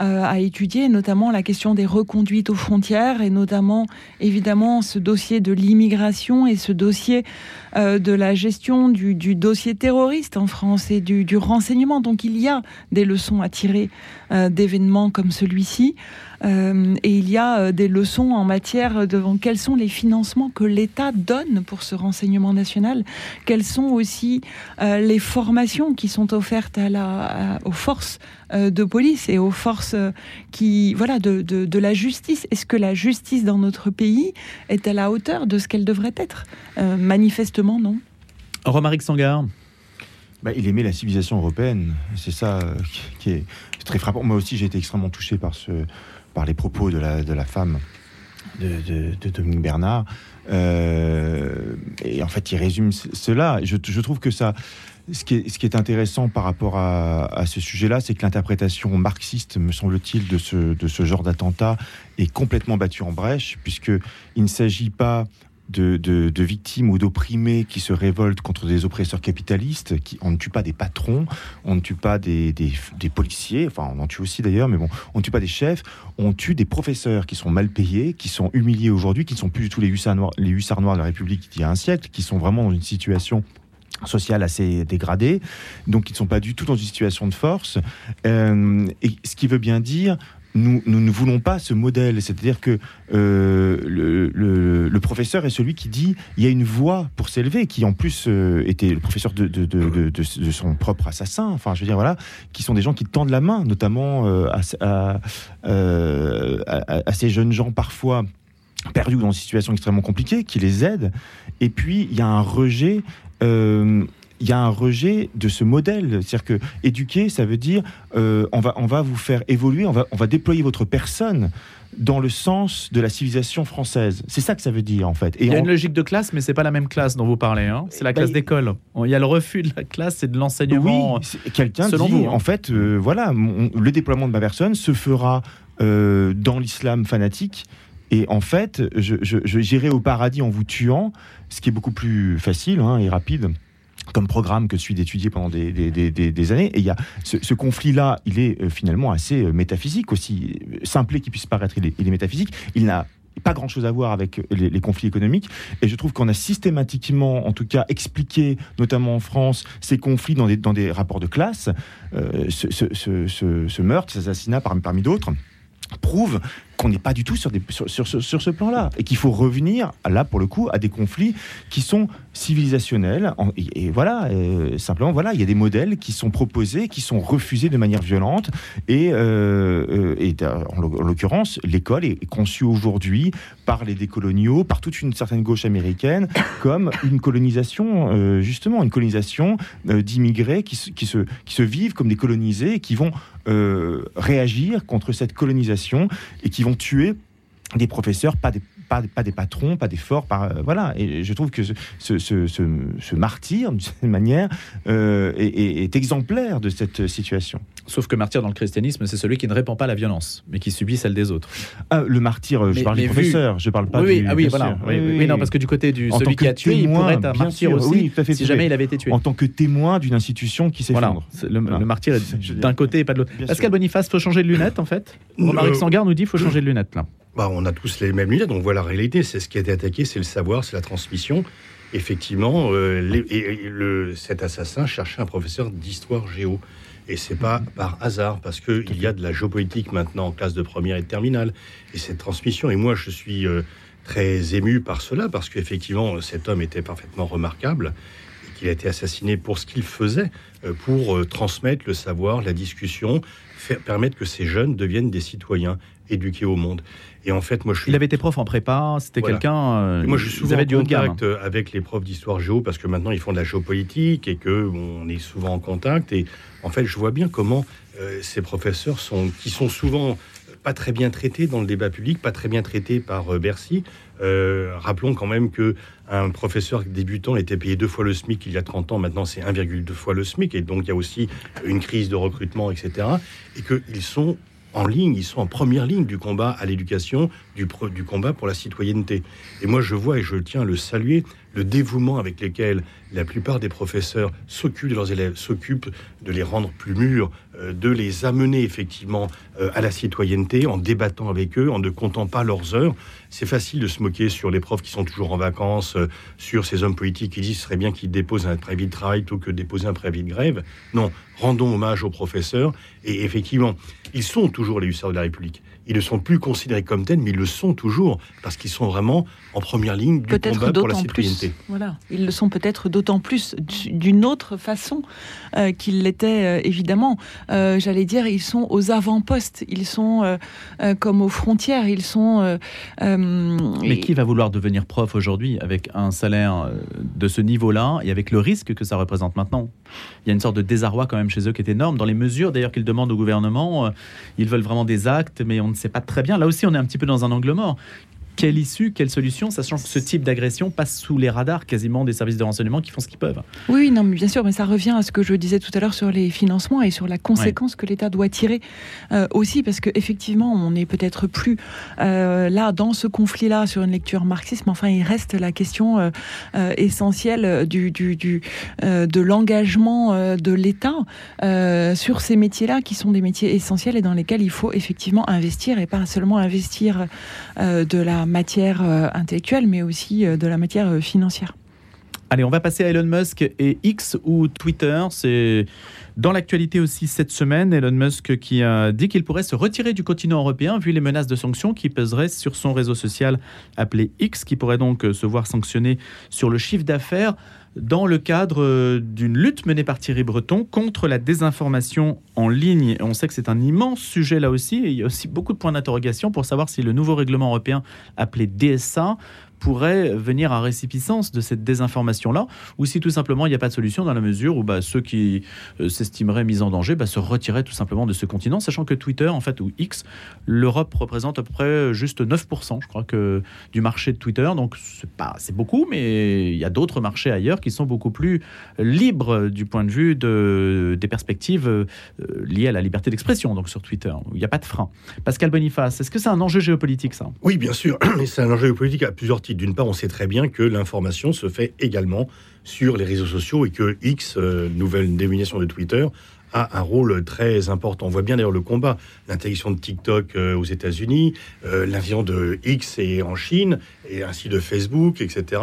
à étudier, notamment la question des reconduites aux frontières et notamment évidemment ce dossier de l'immigration et ce dossier euh, de la gestion du, dossier terroriste en France et du, du, renseignement. Donc il y a des leçons à tirer euh, d'événements comme celui-ci. Euh, et il y a euh, des leçons en matière de quels sont les financements que l'État donne pour ce renseignement national, quelles sont aussi euh, les formations qui sont offertes à la, à, aux forces euh, de police et aux forces qui, voilà, de, de, de la justice. Est-ce que la justice dans notre pays est à la hauteur de ce qu'elle devrait être? Euh, Manifestement, non. Romaric Sangar. Bah, il aimait la civilisation européenne. C'est ça qui est très frappant. Moi aussi, j'ai été extrêmement touché par ce, par les propos de la, femme de, de, Dominique Bernard. Euh, et en fait, il résume cela. Je, trouve que ça, ce qui, est, intéressant par rapport à, à ce sujet-là, c'est que l'interprétation marxiste, me semble-t-il, de ce, de ce genre d'attentat est complètement battue en brèche, puisqu'il ne s'agit pas de, victimes ou d'opprimés qui se révoltent contre des oppresseurs capitalistes. Qui, on ne tue pas des patrons, on ne tue pas des, des, policiers, enfin on en tue aussi d'ailleurs, mais bon, on ne tue pas des chefs, on tue des professeurs qui sont mal payés, qui sont humiliés aujourd'hui, qui ne sont plus du tout les hussards noirs, les hussards noirs de la République il y a un siècle, qui sont vraiment dans une situation sociale assez dégradée, donc ils ne sont pas du tout dans une situation de force. Euh, et ce qui veut bien dire nous, nous, ne voulons pas ce modèle. C'est-à-dire que euh, le, professeur est celui qui dit il y a une voie pour s'élever, qui en plus euh, était le professeur de, de, de, son propre assassin. Enfin, je veux dire, voilà, qui sont des gens qui tendent la main, notamment euh, à, à, à, ces jeunes gens parfois perdus dans une situation extrêmement compliquée, qui les aident. Et puis, il y a un rejet. Il y a un rejet de ce modèle. C'est-à-dire que éduquer, ça veut dire euh, on, va, on va vous faire évoluer, on va, on va déployer votre personne dans le sens de la civilisation française. C'est ça que ça veut dire en fait. Et il y a on... une logique de classe, mais c'est pas la même classe dont vous parlez. Hein. C'est la classe bah, d'école. Il y a le refus de la classe et de l'enseignement. Oui, quelqu'un dit vous, hein. en fait, euh, voilà, mon, le déploiement de ma personne se fera euh, dans l'islam fanatique Et en fait, je, je, j'irai au paradis en vous tuant, ce qui est beaucoup plus facile hein, et rapide comme programme que celui d'étudier pendant des, années. Et il y a ce, conflit-là, il est euh, finalement assez euh, métaphysique aussi. Simplé qu'il puisse paraître, il est, métaphysique. Il n'a pas grand-chose à voir avec les, conflits économiques. Et je trouve qu'on a systématiquement, en tout cas, expliqué, notamment en France, ces conflits dans des, rapports de classe. Euh, ce, meurtre, cet assassinat parmi d'autres prouve qu'on n'est pas du tout sur, sur, sur, ce plan-là. Et qu'il faut revenir là pour le coup à des conflits qui sont civilisationnels. Et, voilà euh, simplement voilà il y a des modèles qui sont proposés qui sont refusés de manière violente. Et, euh, euh, et en l'occurrence l'école est conçue aujourd'hui par les décoloniaux par toute une certaine gauche américaine comme une colonisation justement une colonisation d'immigrés qui, se, qui se vivent comme des colonisés qui vont réagir contre cette colonisation et qui vont tuer des professeurs, pas des pas, des patrons, pas des forts. Pas, euh, voilà. Et je trouve que ce, ce, ce, martyr, d'une certaine manière, euh, est, exemplaire de cette situation. Sauf que martyr dans le christianisme, c'est celui qui ne répand pas la violence, mais qui subit celle des autres. Ah, le martyr, je parle du professeur, je parle pas oui, du. Ah oui, voilà. Oui, non, parce que du côté du celui qui a tué, il pourrait être un martyr aussi, si jamais il avait été tué. En tant que témoin d'une institution qui s'effondre. Voilà. Le, le, martyr est d'un côté et pas de l'autre. Pascal Boniface, faut changer de lunettes, en fait? Romaric Sangar nous dit, faut changer de lunettes là. Bah, on a tous les mêmes lunettes, on voit la réalité. C'est ce qui a été attaqué, c'est le savoir, c'est la transmission. Effectivement, euh, et, le, cet assassin cherchait un professeur d'histoire géo. Et c'est pas par hasard, parce qu'il y a de la géopolitique maintenant en classe de première et de terminale. Et cette transmission, et moi je suis euh, très ému par cela, parce qu'effectivement cet homme était parfaitement remarquable, et qu'il a été assassiné pour ce qu'il faisait, euh, pour transmettre le savoir, la discussion, faire, permettre que ces jeunes deviennent des citoyens éduqués au monde. Et en fait, moi, je suis... Il avait été prof en prépa, c'était quelqu'un. Euh, moi, je suis souvent en contact avec les profs d'histoire géo parce que maintenant ils font de la géopolitique et que on est souvent en contact. Et en fait, je vois bien comment euh, ces professeurs sont, qui sont souvent pas très bien traités dans le débat public, pas très bien traités par euh, Bercy. rappelons quand même que un professeur débutant était payé deux fois le SMIC il y a 30 ans, maintenant c'est 1,2 fois le SMIC, et donc il y a aussi une crise de recrutement, etc. Et qu'ils sont en ligne, ils sont en première ligne du combat à l'éducation, du, du combat pour la citoyenneté. Et moi, je vois et je tiens à le saluer, le dévouement avec lequel la plupart des professeurs s'occupent de leurs élèves, s'occupent de les rendre plus mûrs, euh, de les amener effectivement euh, à la citoyenneté en débattant avec eux, en ne comptant pas leurs heures. C'est facile de se moquer sur les profs qui sont toujours en vacances, euh, sur ces hommes politiques qui disent ce serait bien qu'ils déposent un préavis de travail plutôt que déposer un préavis de grève. Non, rendons hommage aux professeurs. Et effectivement, ils sont toujours les hussards de la République ils ne sont plus considérés comme tels, mais ils le sont toujours, parce qu'ils sont vraiment en première ligne du combat pour la citoyenneté. Plus, voilà, ils le sont peut-être d'autant plus d'une autre façon euh, qu'ils l'étaient euh, évidemment. Euh, j'allais dire, ils sont aux avant-postes, ils sont comme aux frontières, ils sont. mais qui va vouloir devenir prof aujourd'hui avec un salaire de ce niveau-là et avec le risque que ça représente maintenant? Il y a une sorte de désarroi quand même chez eux qui est énorme. Dans les mesures d'ailleurs qu'ils demandent au gouvernement, ils veulent vraiment des actes, mais on ne sait pas très bien. Là aussi, on est un petit peu dans un angle mort quelle issue, quelle solution, sachant que ce type d'agression passe sous les radars quasiment des services de renseignement qui font ce qu'ils peuvent. Oui, non, bien sûr, mais ça revient à ce que je disais tout à l'heure sur les financements et sur la conséquence que l'État doit tirer euh, aussi, parce qu'effectivement, on n'est peut-être plus euh, là dans ce conflit-là sur une lecture marxiste, mais enfin, il reste la question euh, essentielle du de l'engagement de l'État sur ces métiers-là, qui sont des métiers essentiels et dans lesquels il faut effectivement investir et pas seulement investir de la matière euh, intellectuelle, mais aussi euh, de la matière euh, financière. Allez, on va passer à Elon Musk et X ou Twitter. C'est dans l'actualité aussi cette semaine, Elon Musk qui a dit qu'il pourrait se retirer du continent européen vu les menaces de sanctions qui peseraient sur son réseau social appelé X, qui pourrait donc se voir sanctionné sur le chiffre d'affaires dans le cadre d'une lutte menée par Thierry Breton contre la désinformation en ligne. On sait que c'est un immense sujet là aussi, et il y a aussi beaucoup de points d'interrogation pour savoir si le nouveau règlement européen appelé DSA pourrait venir à récipicence de cette désinformation-là, ou si tout simplement il n'y a pas de solution dans la mesure où bah, ceux qui euh, s'estimeraient mis en danger bah, se retiraient tout simplement de ce continent, sachant que Twitter, en fait, ou X, l'Europe représente à peu près juste 9%, je crois, que, du marché de Twitter. Donc c'est pas, c'est beaucoup, mais il y a d'autres marchés ailleurs qui sont beaucoup plus libres du point de vue de, des perspectives euh, liées à la liberté d'expression, donc sur Twitter, où il n'y a pas de frein. Pascal Boniface, est-ce que c'est un enjeu géopolitique, ça? Oui, bien sûr, mais c'est un enjeu géopolitique à plusieurs titres. D'une part, on sait très bien que l'information se fait également sur les réseaux sociaux et que X, euh, nouvelle dénomination de Twitter, a un rôle très important. On voit bien d'ailleurs le combat, l'interdiction de TikTok euh, aux États-Unis, euh, l'invasion de X et en Chine, et ainsi de Facebook, etc.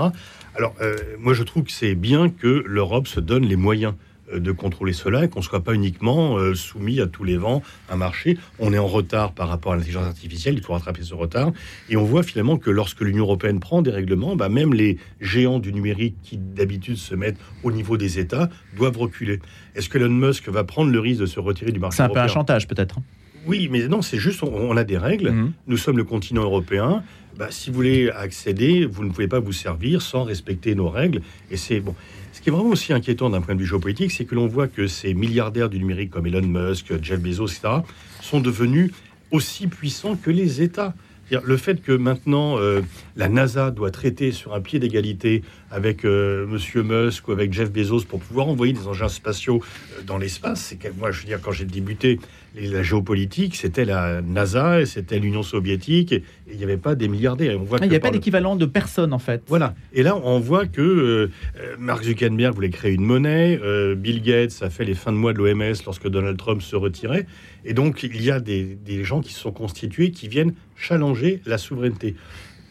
Alors, euh, moi, je trouve que c'est bien que l'Europe se donne les moyens de contrôler cela et qu'on ne soit pas uniquement euh, soumis à tous les vents, un marché. On est en retard par rapport à l'intelligence artificielle, il faut rattraper ce retard. Et on voit finalement que lorsque l'Union européenne prend des règlements, bah, même les géants du numérique qui d'habitude se mettent au niveau des États doivent reculer. Est-ce que Elon Musk va prendre le risque de se retirer du marché C'est un peu un européen? chantage, peut-être. Oui, mais non, c'est juste, on, a des règles. Mhm. Nous sommes le continent européen. Bah, si vous voulez accéder, vous ne pouvez pas vous servir sans respecter nos règles. Et c'est bon. Ce qui est vraiment aussi inquiétant d'un point de vue géopolitique, c'est que l'on voit que ces milliardaires du numérique comme Elon Musk, Jeff Bezos, etc., sont devenus aussi puissants que les États. Le fait que maintenant euh, la NASA doit traiter sur un pied d'égalité avec euh, Monsieur Musk ou avec Jeff Bezos pour pouvoir envoyer des engins spatiaux euh, dans l'espace, c'est que moi, je veux dire, quand j'ai débuté les- la géopolitique, c'était la NASA et c'était l'Union soviétique et il n'y avait pas des milliardaires. On voit Ah, Il n'y a pas le- d'équivalent de personne, en fait. voilà. Et là, on voit que euh, euh, Mark Zuckerberg voulait créer une monnaie. euh, Bill Gates a fait les fins de mois de l'OMS lorsque Donald Trump se retirait. Et donc, il y a des, des gens qui se sont constitués qui viennent challenger la souveraineté.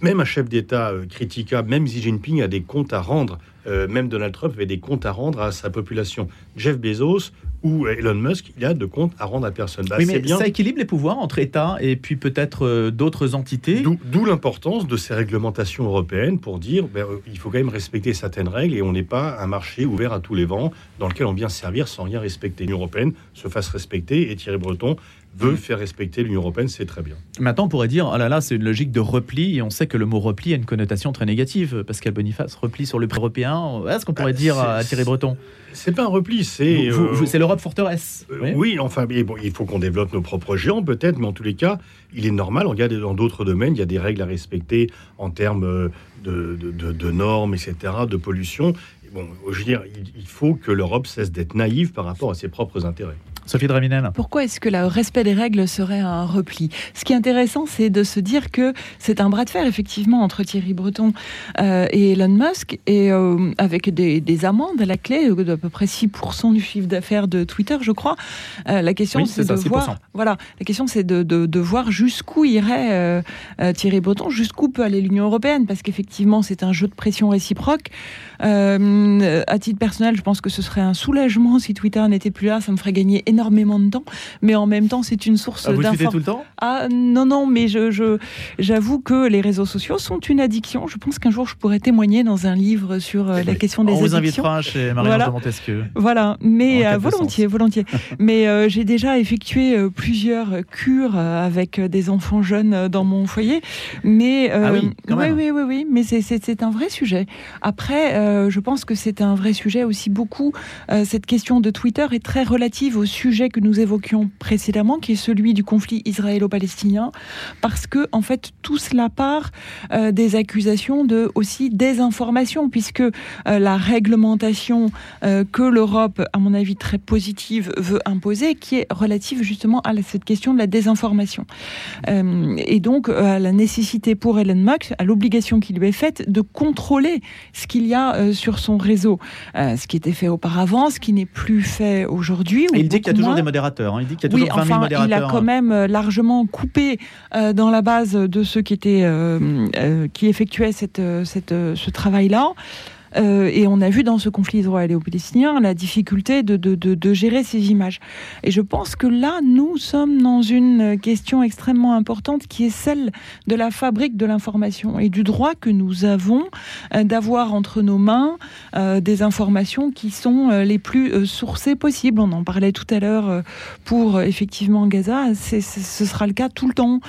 Même un chef d'État euh, critiquable, même Xi Jinping a des comptes à rendre. euh, même Donald Trump avait des comptes à rendre à sa population. Jeff Bezos ou Elon Musk, il a de comptes à rendre à personne. Bah, oui, mais bien. ça équilibre les pouvoirs entre États et puis peut-être euh, d'autres entités. D'où d'où l'importance de ces réglementations européennes pour dire ben, euh, il faut quand même respecter certaines règles et on n'est pas un marché ouvert à tous les vents dans lequel on vient servir sans rien respecter. L'Union européenne se fasse respecter et Thierry Breton veut faire respecter l'Union européenne, c'est très bien. Maintenant, on pourrait dire, oh là là, c'est une logique de repli, et on sait que le mot repli a une connotation très négative. Pascal Boniface, repli sur le pré-européen, est-ce qu'on pourrait Bah, dire à Thierry Breton C'est pas un repli, c'est euh, C'est l'Europe forteresse. Euh, oui. Oui, enfin, bon, il faut qu'on développe nos propres géants, peut-être, mais en tous les cas, il est normal. Regarde, dans d'autres domaines, il y a des règles à respecter en termes euh, de, de- de- de normes, etc., de pollution. Bon, je veux dire, il, il faut que l'Europe cesse d'être naïve par rapport à ses propres intérêts. Sophie Draminel. Pourquoi est-ce que le respect des règles serait un repli? Ce qui est intéressant, c'est de se dire que c'est un bras de fer, effectivement, entre Thierry Breton euh, et Elon Musk, et euh, avec des, des amendes à la clé d'à peu près 6% du chiffre d'affaires de Twitter, je crois. Euh, la question, Oui, c'est de ça, 6%. voir, voilà, la question, c'est de, de, de voir jusqu'où irait euh, euh, Thierry Breton, jusqu'où peut aller l'Union européenne, parce qu'effectivement, c'est un jeu de pression réciproque. Euh, à titre personnel, je pense que ce serait un soulagement si Twitter n'était plus là. Ça me ferait gagner énormément de temps. Mais en même temps, c'est une source Ah, d'information. tout le temps? Ah non, non, mais je, j'avoue que les réseaux sociaux sont une addiction. Je pense qu'un jour, je pourrais témoigner dans un livre sur euh, la question des On vous addictions. invitera chez Marie-Ange Voilà. de Montesquieu. Voilà, mais euh, volontiers, volontiers. mais euh, j'ai déjà effectué plusieurs cures avec des enfants jeunes dans mon foyer. Mais Ah oui, quand oui, même. oui, oui, oui, mais c'est- un vrai sujet. Après, je pense que c'est un vrai sujet aussi beaucoup. cette question de Twitter est très relative au sujet que nous évoquions précédemment, qui est celui du conflit israélo-palestinien, parce que en fait tout cela part euh, des accusations de aussi désinformation, puisque euh, la réglementation euh, que l'Europe, à mon avis très positive, veut imposer, qui est relative justement à cette question de la désinformation. Et donc à la nécessité pour Elon Musk, à l'obligation qui lui est faite de contrôler ce qu'il y a sur son réseau, ce qui était fait auparavant, ce qui n'est plus fait aujourd'hui. il dit qu'il y a toujours des modérateurs. hein. Il dit qu'il y a Oui, toujours 20 000 enfin, modérateurs. il a quand même euh, largement coupé euh, dans la base de ceux qui étaient euh, euh, qui effectuaient cette, cette, ce travail-là. Euh, et on a vu dans ce conflit israélo-palestinien la difficulté de, de, de, de gérer ces images. Et je pense que là, nous sommes dans une question extrêmement importante qui est celle de la fabrique de l'information et du droit que nous avons euh, d'avoir entre nos mains euh, des informations qui sont les plus sourcées possibles. On en parlait tout à l'heure pour effectivement Gaza, ce sera le cas tout le temps.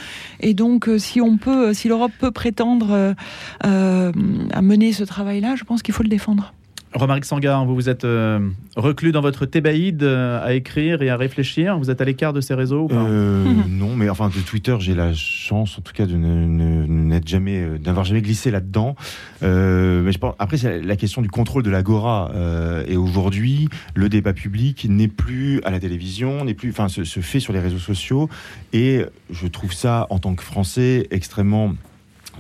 Et donc, si on peut, si l'Europe peut prétendre à mener ce travail-là, je pense qu'il faut le défendre. Romaric Sangar, vous vous êtes euh, reclus dans votre thébaïde euh, à écrire et à réfléchir. Vous êtes à l'écart de ces réseaux ou pas Euh, non, mais enfin de Twitter, j'ai la chance, en tout cas, de n'être jamais, euh, d'avoir jamais glissé là-dedans. Euh, mais je pense, après, c'est la question du contrôle de l'agora. Euh, et aujourd'hui, le débat public n'est plus à la télévision, n'est plus, enfin, se, se fait sur les réseaux sociaux. Et je trouve ça, en tant que Français, extrêmement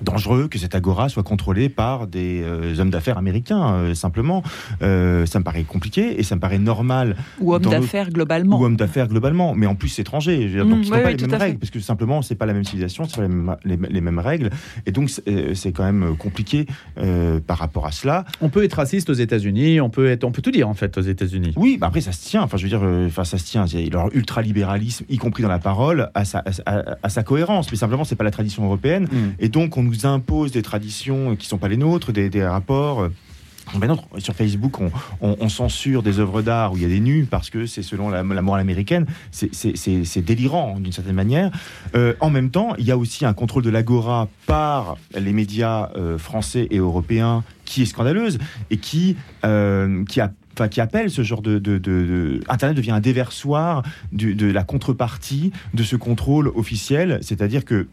dangereux que cette agora soit contrôlée par des euh, hommes d'affaires américains euh, simplement Euh, ça me paraît compliqué et ça me paraît normal Ou homme Dans le- d'affaires globalement. ou hommes d'affaires globalement, mais en plus étrangers. Dire, donc Mm, ils n'ont oui, pas oui, les mêmes règles, parce que simplement c'est pas la même civilisation, c'est pas les mêmes, les, les mêmes règles, et donc c'est quand même compliqué euh, par rapport à cela. On peut être raciste aux États-Unis, on peut être, on peut tout dire en fait aux États-Unis. Oui, bah après ça se tient. Enfin, je veux dire, euh, enfin ça se tient. Il y a Leur ultralibéralisme, y compris dans la parole, à sa, à, à- à sa cohérence. Mais simplement, c'est pas la tradition européenne. Et donc, on nous impose des traditions qui sont pas les nôtres, des, des rapports. euh, ben non, sur Facebook, on, censure des œuvres d'art où il y a des nus parce que c'est selon la, morale américaine. C'est- délirant d'une certaine manière. Euh, en même temps, il y a aussi un contrôle de l'agora par les médias euh, français et européens qui est scandaleuse et qui, euh, qui appelle ce genre de, Internet devient un déversoir de la contrepartie de ce contrôle officiel, c'est-à-dire que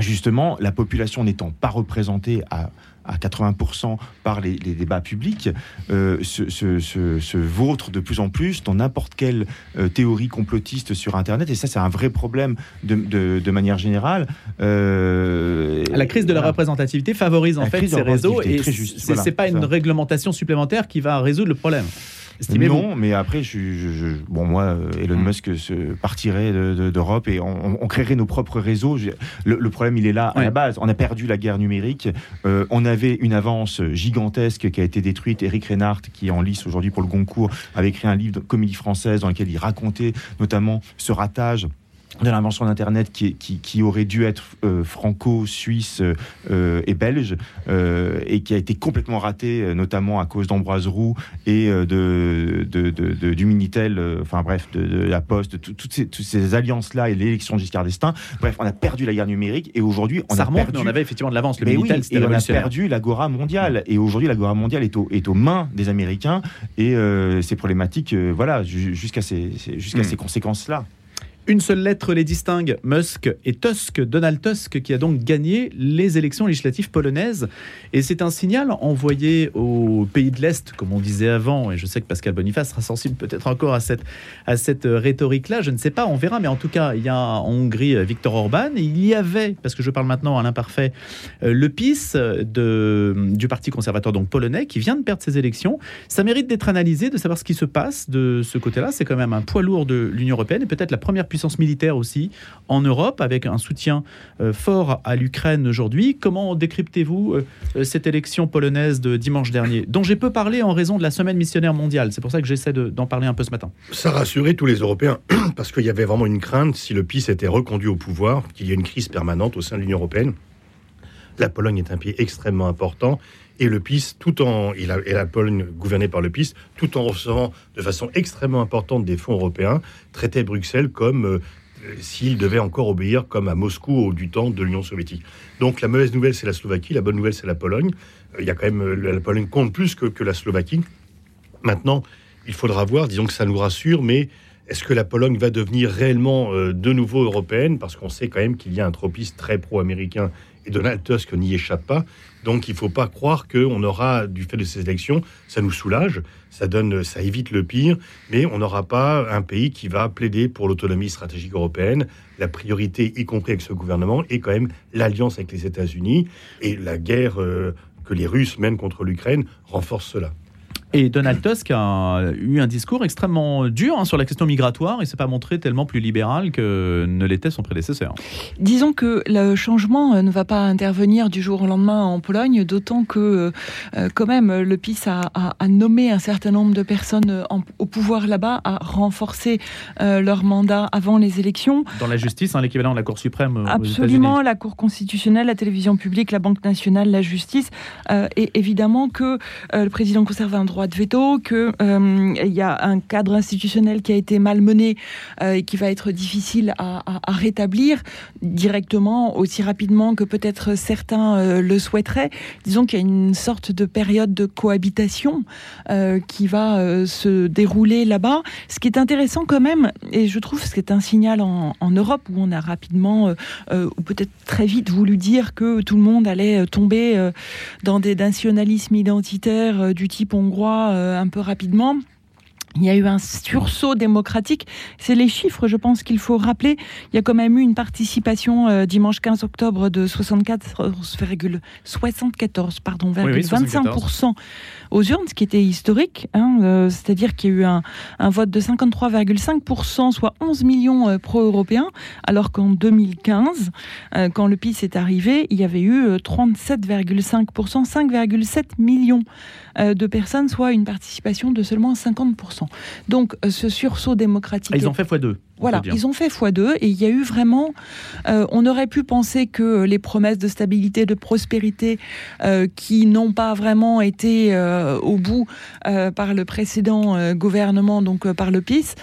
justement la population n'étant pas représentée à à 80% par les, les débats publics, euh, se, se- se- se vautre de plus en plus dans n'importe quelle euh, théorie complotiste sur Internet. Et ça, c'est un vrai problème de, de- de manière générale. Euh, La crise de la représentativité favorise en fait ces réseaux et c'est voilà, pas une ça. réglementation supplémentaire qui va résoudre le problème. Non, mais après, je, je- je- bon, moi, euh, Elon Mm. Musk se partirait de- de- d'Europe et on, on créerait nos propres réseaux. Le, le problème, il est là à la base. On a perdu la guerre numérique. Euh, on avait une avance gigantesque qui a été détruite. Eric Reinhardt, qui est en lice aujourd'hui pour le Goncourt, avait écrit un livre de comédie française dans lequel il racontait notamment ce ratage de l'invention d'Internet qui, qui, qui aurait dû être euh, franco-suisse euh, et belge euh, et qui a été complètement raté, euh, notamment à cause d'Ambroise Roux et euh, de, de, de- de- du Minitel, euh, enfin bref, de, la Poste, tout- toutes ces, alliances-là et l'élection de Giscard d'Estaing. Bref, on a perdu la guerre numérique et aujourd'hui, on ça a remonte, perdu... mais on avait effectivement de l'avance. Le Mais Minitel, et on a perdu l'agora mondiale. Et aujourd'hui, l'agora mondiale est, au- est aux mains des Américains. Et euh, c'est problématique, euh, voilà, ju- jusqu'à ces, jusqu'à Mm. ces conséquences-là. Une seule lettre les distingue, Musk et Tusk, Donald Tusk, qui a donc gagné les élections législatives polonaises. Et c'est un signal envoyé aux pays de l'Est, comme on disait avant, et je sais que Pascal Boniface sera sensible peut-être encore à cette, à cette rhétorique-là, je ne sais pas, on verra, mais en tout cas, il y a en Hongrie euh, Viktor Orban, il y avait, parce que je parle maintenant à l'imparfait, euh, le PIS euh, de, du Parti conservateur donc polonais, qui vient de perdre ses élections. Ça mérite d'être analysé, de savoir ce qui se passe de ce côté-là. C'est quand même un poids lourd de l'Union européenne et peut-être la première puissance militaire aussi en Europe, avec un soutien euh, fort à l'Ukraine aujourd'hui. Comment décryptez-vous euh, euh, cette élection polonaise de dimanche dernier, dont j'ai peu parlé en raison de la semaine missionnaire mondiale? C'est pour ça que j'essaie de- d'en parler un peu ce matin. Ça rassurait tous les Européens, parce qu'il y avait vraiment une crainte, si le PIS était reconduit au pouvoir, qu'il y ait une crise permanente au sein de l'Union européenne. La Pologne est un pays extrêmement important, et le PIS, tout en, et la, la Pologne gouvernée par le PIS, tout en recevant de façon extrêmement importante des fonds européens, traitait Bruxelles comme euh, s'il devait encore obéir comme à Moscou au du temps de l'Union soviétique. Donc la mauvaise nouvelle, c'est la Slovaquie, la bonne nouvelle, c'est la Pologne. Euh, Il y a quand même, la Pologne compte plus que, que la Slovaquie. Maintenant, il faudra voir, disons que ça nous rassure, mais est-ce que la Pologne va devenir réellement euh, de nouveau européenne? Parce qu'on sait quand même qu'il y a un tropisme très pro-américain et Donald Tusk n'y échappe pas. Donc il ne faut pas croire qu'on aura, du fait de ces élections, ça nous soulage, ça, donne, ça évite le pire, mais on n'aura pas un pays qui va plaider pour l'autonomie stratégique européenne. La priorité, y compris avec ce gouvernement, est quand même l'alliance avec les États-Unis et la guerre euh, que les Russes mènent contre l'Ukraine renforce cela. Et Donald Tusk a eu un discours extrêmement dur hein, sur la question migratoire et s'est pas montré tellement plus libéral que ne l'était son prédécesseur. Disons que le changement euh, ne va pas intervenir du jour au lendemain en Pologne, d'autant que euh, quand même le PIS a, a- a nommé un certain nombre de personnes euh, en- au pouvoir là-bas, a renforcé euh, leur mandat avant les élections. Dans la justice, hein, l'équivalent de la Cour suprême euh, aux Absolument, la Cour constitutionnelle, la télévision publique, la Banque nationale, la justice. Euh, et évidemment que euh, le président conserve un droit de veto, qu'il il y a un cadre institutionnel qui a été malmené et qui va être difficile à, rétablir directement, aussi rapidement que peut-être certains le souhaiteraient. Disons qu'il y a une sorte de période de cohabitation qui va se dérouler là-bas. Ce qui est intéressant quand même, et je trouve que c'est un signal en, Europe où on a rapidement, ou peut-être très vite, voulu dire que tout le monde allait tomber dans des nationalismes identitaires du type hongrois un peu rapidement. Il y a eu un sursaut démocratique. C'est les chiffres, je pense qu'il faut rappeler. Il y a quand même eu une participation euh, dimanche 15 octobre de 74,74 pardon, 25% aux urnes, ce qui était historique. Hein, euh, c'est-à-dire qu'il y a eu un, un vote de 53,5%, soit 11 millions euh, pro-européens, alors qu'en 2015, quand le PIS est arrivé, il y avait eu 37,5%, 5,7 millions de personnes, soit une participation de seulement 50%. Donc euh, ce sursaut démocratique. Ah, ils ont fait x2. Voilà, ils ont fait x2 et il y a eu vraiment. Euh, on aurait pu penser que les promesses de stabilité, de prospérité, euh, qui n'ont pas vraiment été au bout par le précédent gouvernement, donc par le PIS,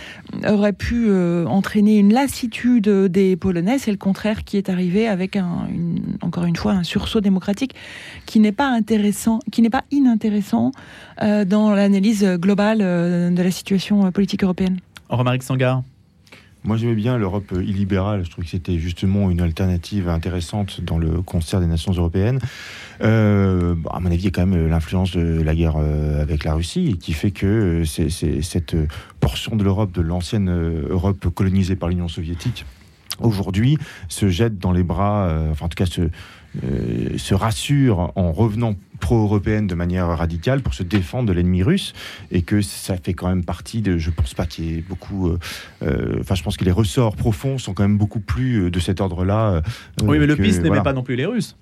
auraient pu entraîner une lassitude des Polonais. C'est le contraire qui est arrivé avec un, encore une fois un sursaut démocratique qui n'est pas intéressant, qui n'est pas inintéressant dans l'analyse globale de la situation politique européenne. Romaric Sangar. Moi, j'aimais bien l'Europe illibérale. Je trouve que c'était justement une alternative intéressante dans le concert des nations européennes. Euh, à mon avis, il y a quand même l'influence de la guerre euh, avec la Russie qui fait que euh, c'est cette portion de l'Europe, de l'ancienne Europe colonisée par l'Union soviétique, aujourd'hui se jette dans les bras, enfin en tout cas se, se rassure en revenant pro-européenne de manière radicale pour se défendre de l'ennemi russe et que ça fait quand même partie de. Je pense pas qu'il y ait beaucoup. Euh, euh, enfin, je pense que les ressorts profonds sont quand même beaucoup plus euh, de cet ordre-là. oui, mais le PIS n'aimait pas non plus les Russes.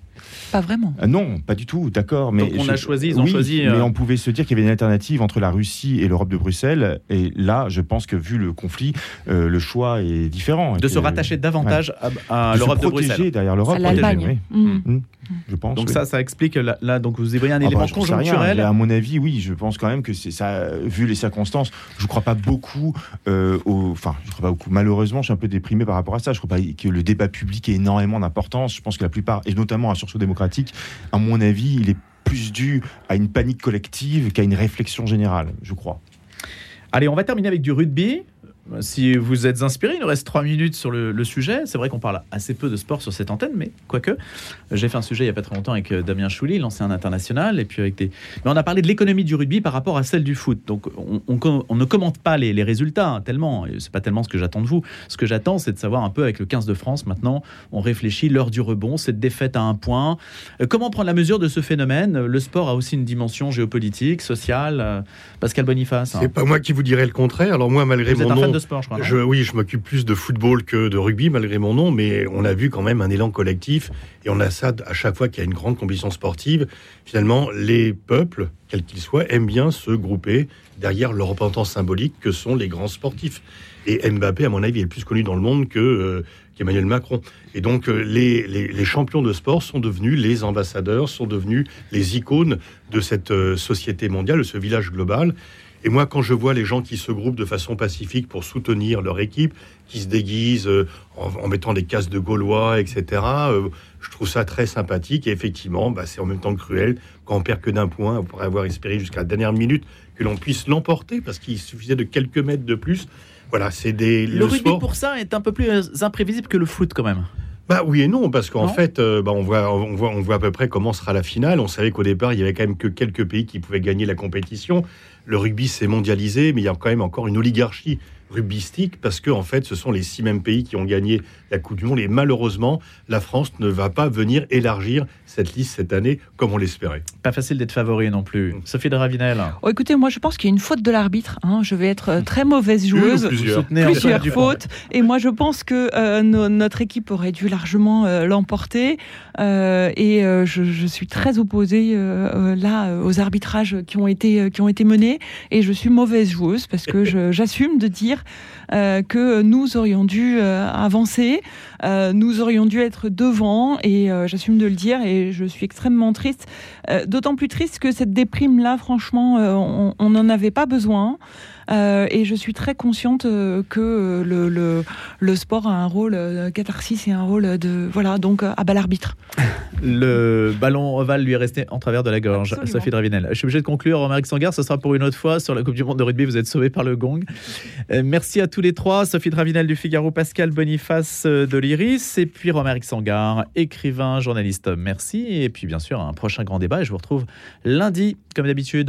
Pas vraiment. Euh, non, pas du tout, d'accord. Mais Donc on a choisi, ils ont choisi. Mais euh, on pouvait se dire qu'il y avait une alternative entre la Russie et l'Europe de Bruxelles. Et là, je pense que vu le conflit, euh, le choix est différent. De se rattacher davantage à, l'Europe de, Bruxelles. derrière l'Europe. À l'Allemagne. Oui. Mm. Mm. Je pense. Donc ça, ça explique là, donc vous y voyez un ah élément bah, conjoncturel. à mon avis, oui, je pense quand même que c'est ça. Vu les circonstances, je ne crois pas beaucoup. au, enfin, je crois pas beaucoup. Malheureusement, je suis un peu déprimé par rapport à ça. Je ne crois pas que le débat public ait énormément d'importance. Je pense que la plupart, et notamment un sursaut démocratique, à mon avis, il est plus dû à une panique collective qu'à une réflexion générale, je crois. Allez, on va terminer avec du rugby. Si vous êtes inspiré, il nous reste trois minutes sur le, sujet. C'est vrai qu'on parle assez peu de sport sur cette antenne, mais quoique. J'ai fait un sujet il n'y a pas très longtemps avec euh, Damien Chouli, l'ancien international, et puis avec des. Mais on a parlé de l'économie du rugby par rapport à celle du foot. Donc on, ne commente pas les, résultats hein, tellement. C'est pas tellement ce que j'attends de vous. Ce que j'attends, c'est de savoir un peu avec le 15 de France maintenant. On réfléchit l'heure du rebond, cette défaite à un point. Euh, comment prendre la mesure de ce phénomène? Le sport a aussi une dimension géopolitique, sociale. Euh, Pascal Boniface. Hein. C'est pas moi qui vous dirai le contraire. Alors moi, malgré vous mon fan sport, je crois. Je, oui, je m'occupe plus de football que de rugby, malgré mon nom, mais on a vu quand même un élan collectif, et on a ça à chaque fois qu'il y a une grande compétition sportive. Finalement, les peuples, quels qu'ils soient, aiment bien se grouper derrière leur représentant symbolique que sont les grands sportifs. Et Mbappé, à mon avis, est plus connu dans le monde que euh, Macron. Et donc, euh, les, les, champions de sport sont devenus les ambassadeurs, sont devenus les icônes de cette euh, société mondiale, de ce village global. Et moi, quand je vois les gens qui se groupent de façon pacifique pour soutenir leur équipe, qui se déguisent euh, en, mettant des casques de Gaulois, etc., euh, je trouve ça très sympathique. Et effectivement, bah, c'est en même temps cruel. Quand on perd que d'un point, on pourrait avoir espéré jusqu'à la dernière minute que l'on puisse l'emporter parce qu'il suffisait de quelques mètres de plus. Voilà, c'est des. Le, rugby pour ça est un peu plus imprévisible que le foot quand même. Bah oui et non, parce qu'en fait, euh, bah, on, voit, on, voit, on voit à peu près comment sera la finale. On savait qu'au départ, il y avait quand même que quelques pays qui pouvaient gagner la compétition le rugby s'est mondialisé, mais il y a quand même encore une oligarchie rugbystique parce que en fait ce sont les six mêmes pays qui ont gagné la Coupe du Monde et malheureusement la France ne va pas venir élargir cette liste cette année comme on l'espérait. Pas facile d'être favori non plus. Mm. Sophie de Ravinel. Oh, écoutez, moi je pense qu'il y a une faute de l'arbitre. Hein. Je vais être euh, très mauvaise joueuse. plusieurs, plusieurs fautes. Et moi je pense que euh, notre équipe aurait dû largement euh, l'emporter. et je, je, suis très opposée là aux arbitrages qui ont été qui ont été menés. et je suis mauvaise joueuse parce que j'assume de dire euh, que nous aurions dû euh, avancer, euh, nous aurions dû être devant et j'assume de le dire et je suis extrêmement triste. D'autant plus triste que cette déprime-là, franchement, on n'en avait pas besoin. Euh, et je suis très consciente euh, que euh, le, le, le, sport a un rôle catharsis et un rôle de voilà donc à bas l'arbitre. Le ballon ovale lui est resté en travers de la gorge. Sophie Dravinel. Je suis obligé de conclure. Romaric Sangar, ce sera pour une autre fois sur la Coupe du Monde de rugby. Vous êtes sauvé par le gong. merci à tous les trois. Sophie Dravinel du Figaro, Pascal Boniface de l'Iris et puis Romaric Sangar, écrivain, journaliste. Merci. Et puis bien sûr un prochain grand débat. Et je vous retrouve lundi comme d'habitude.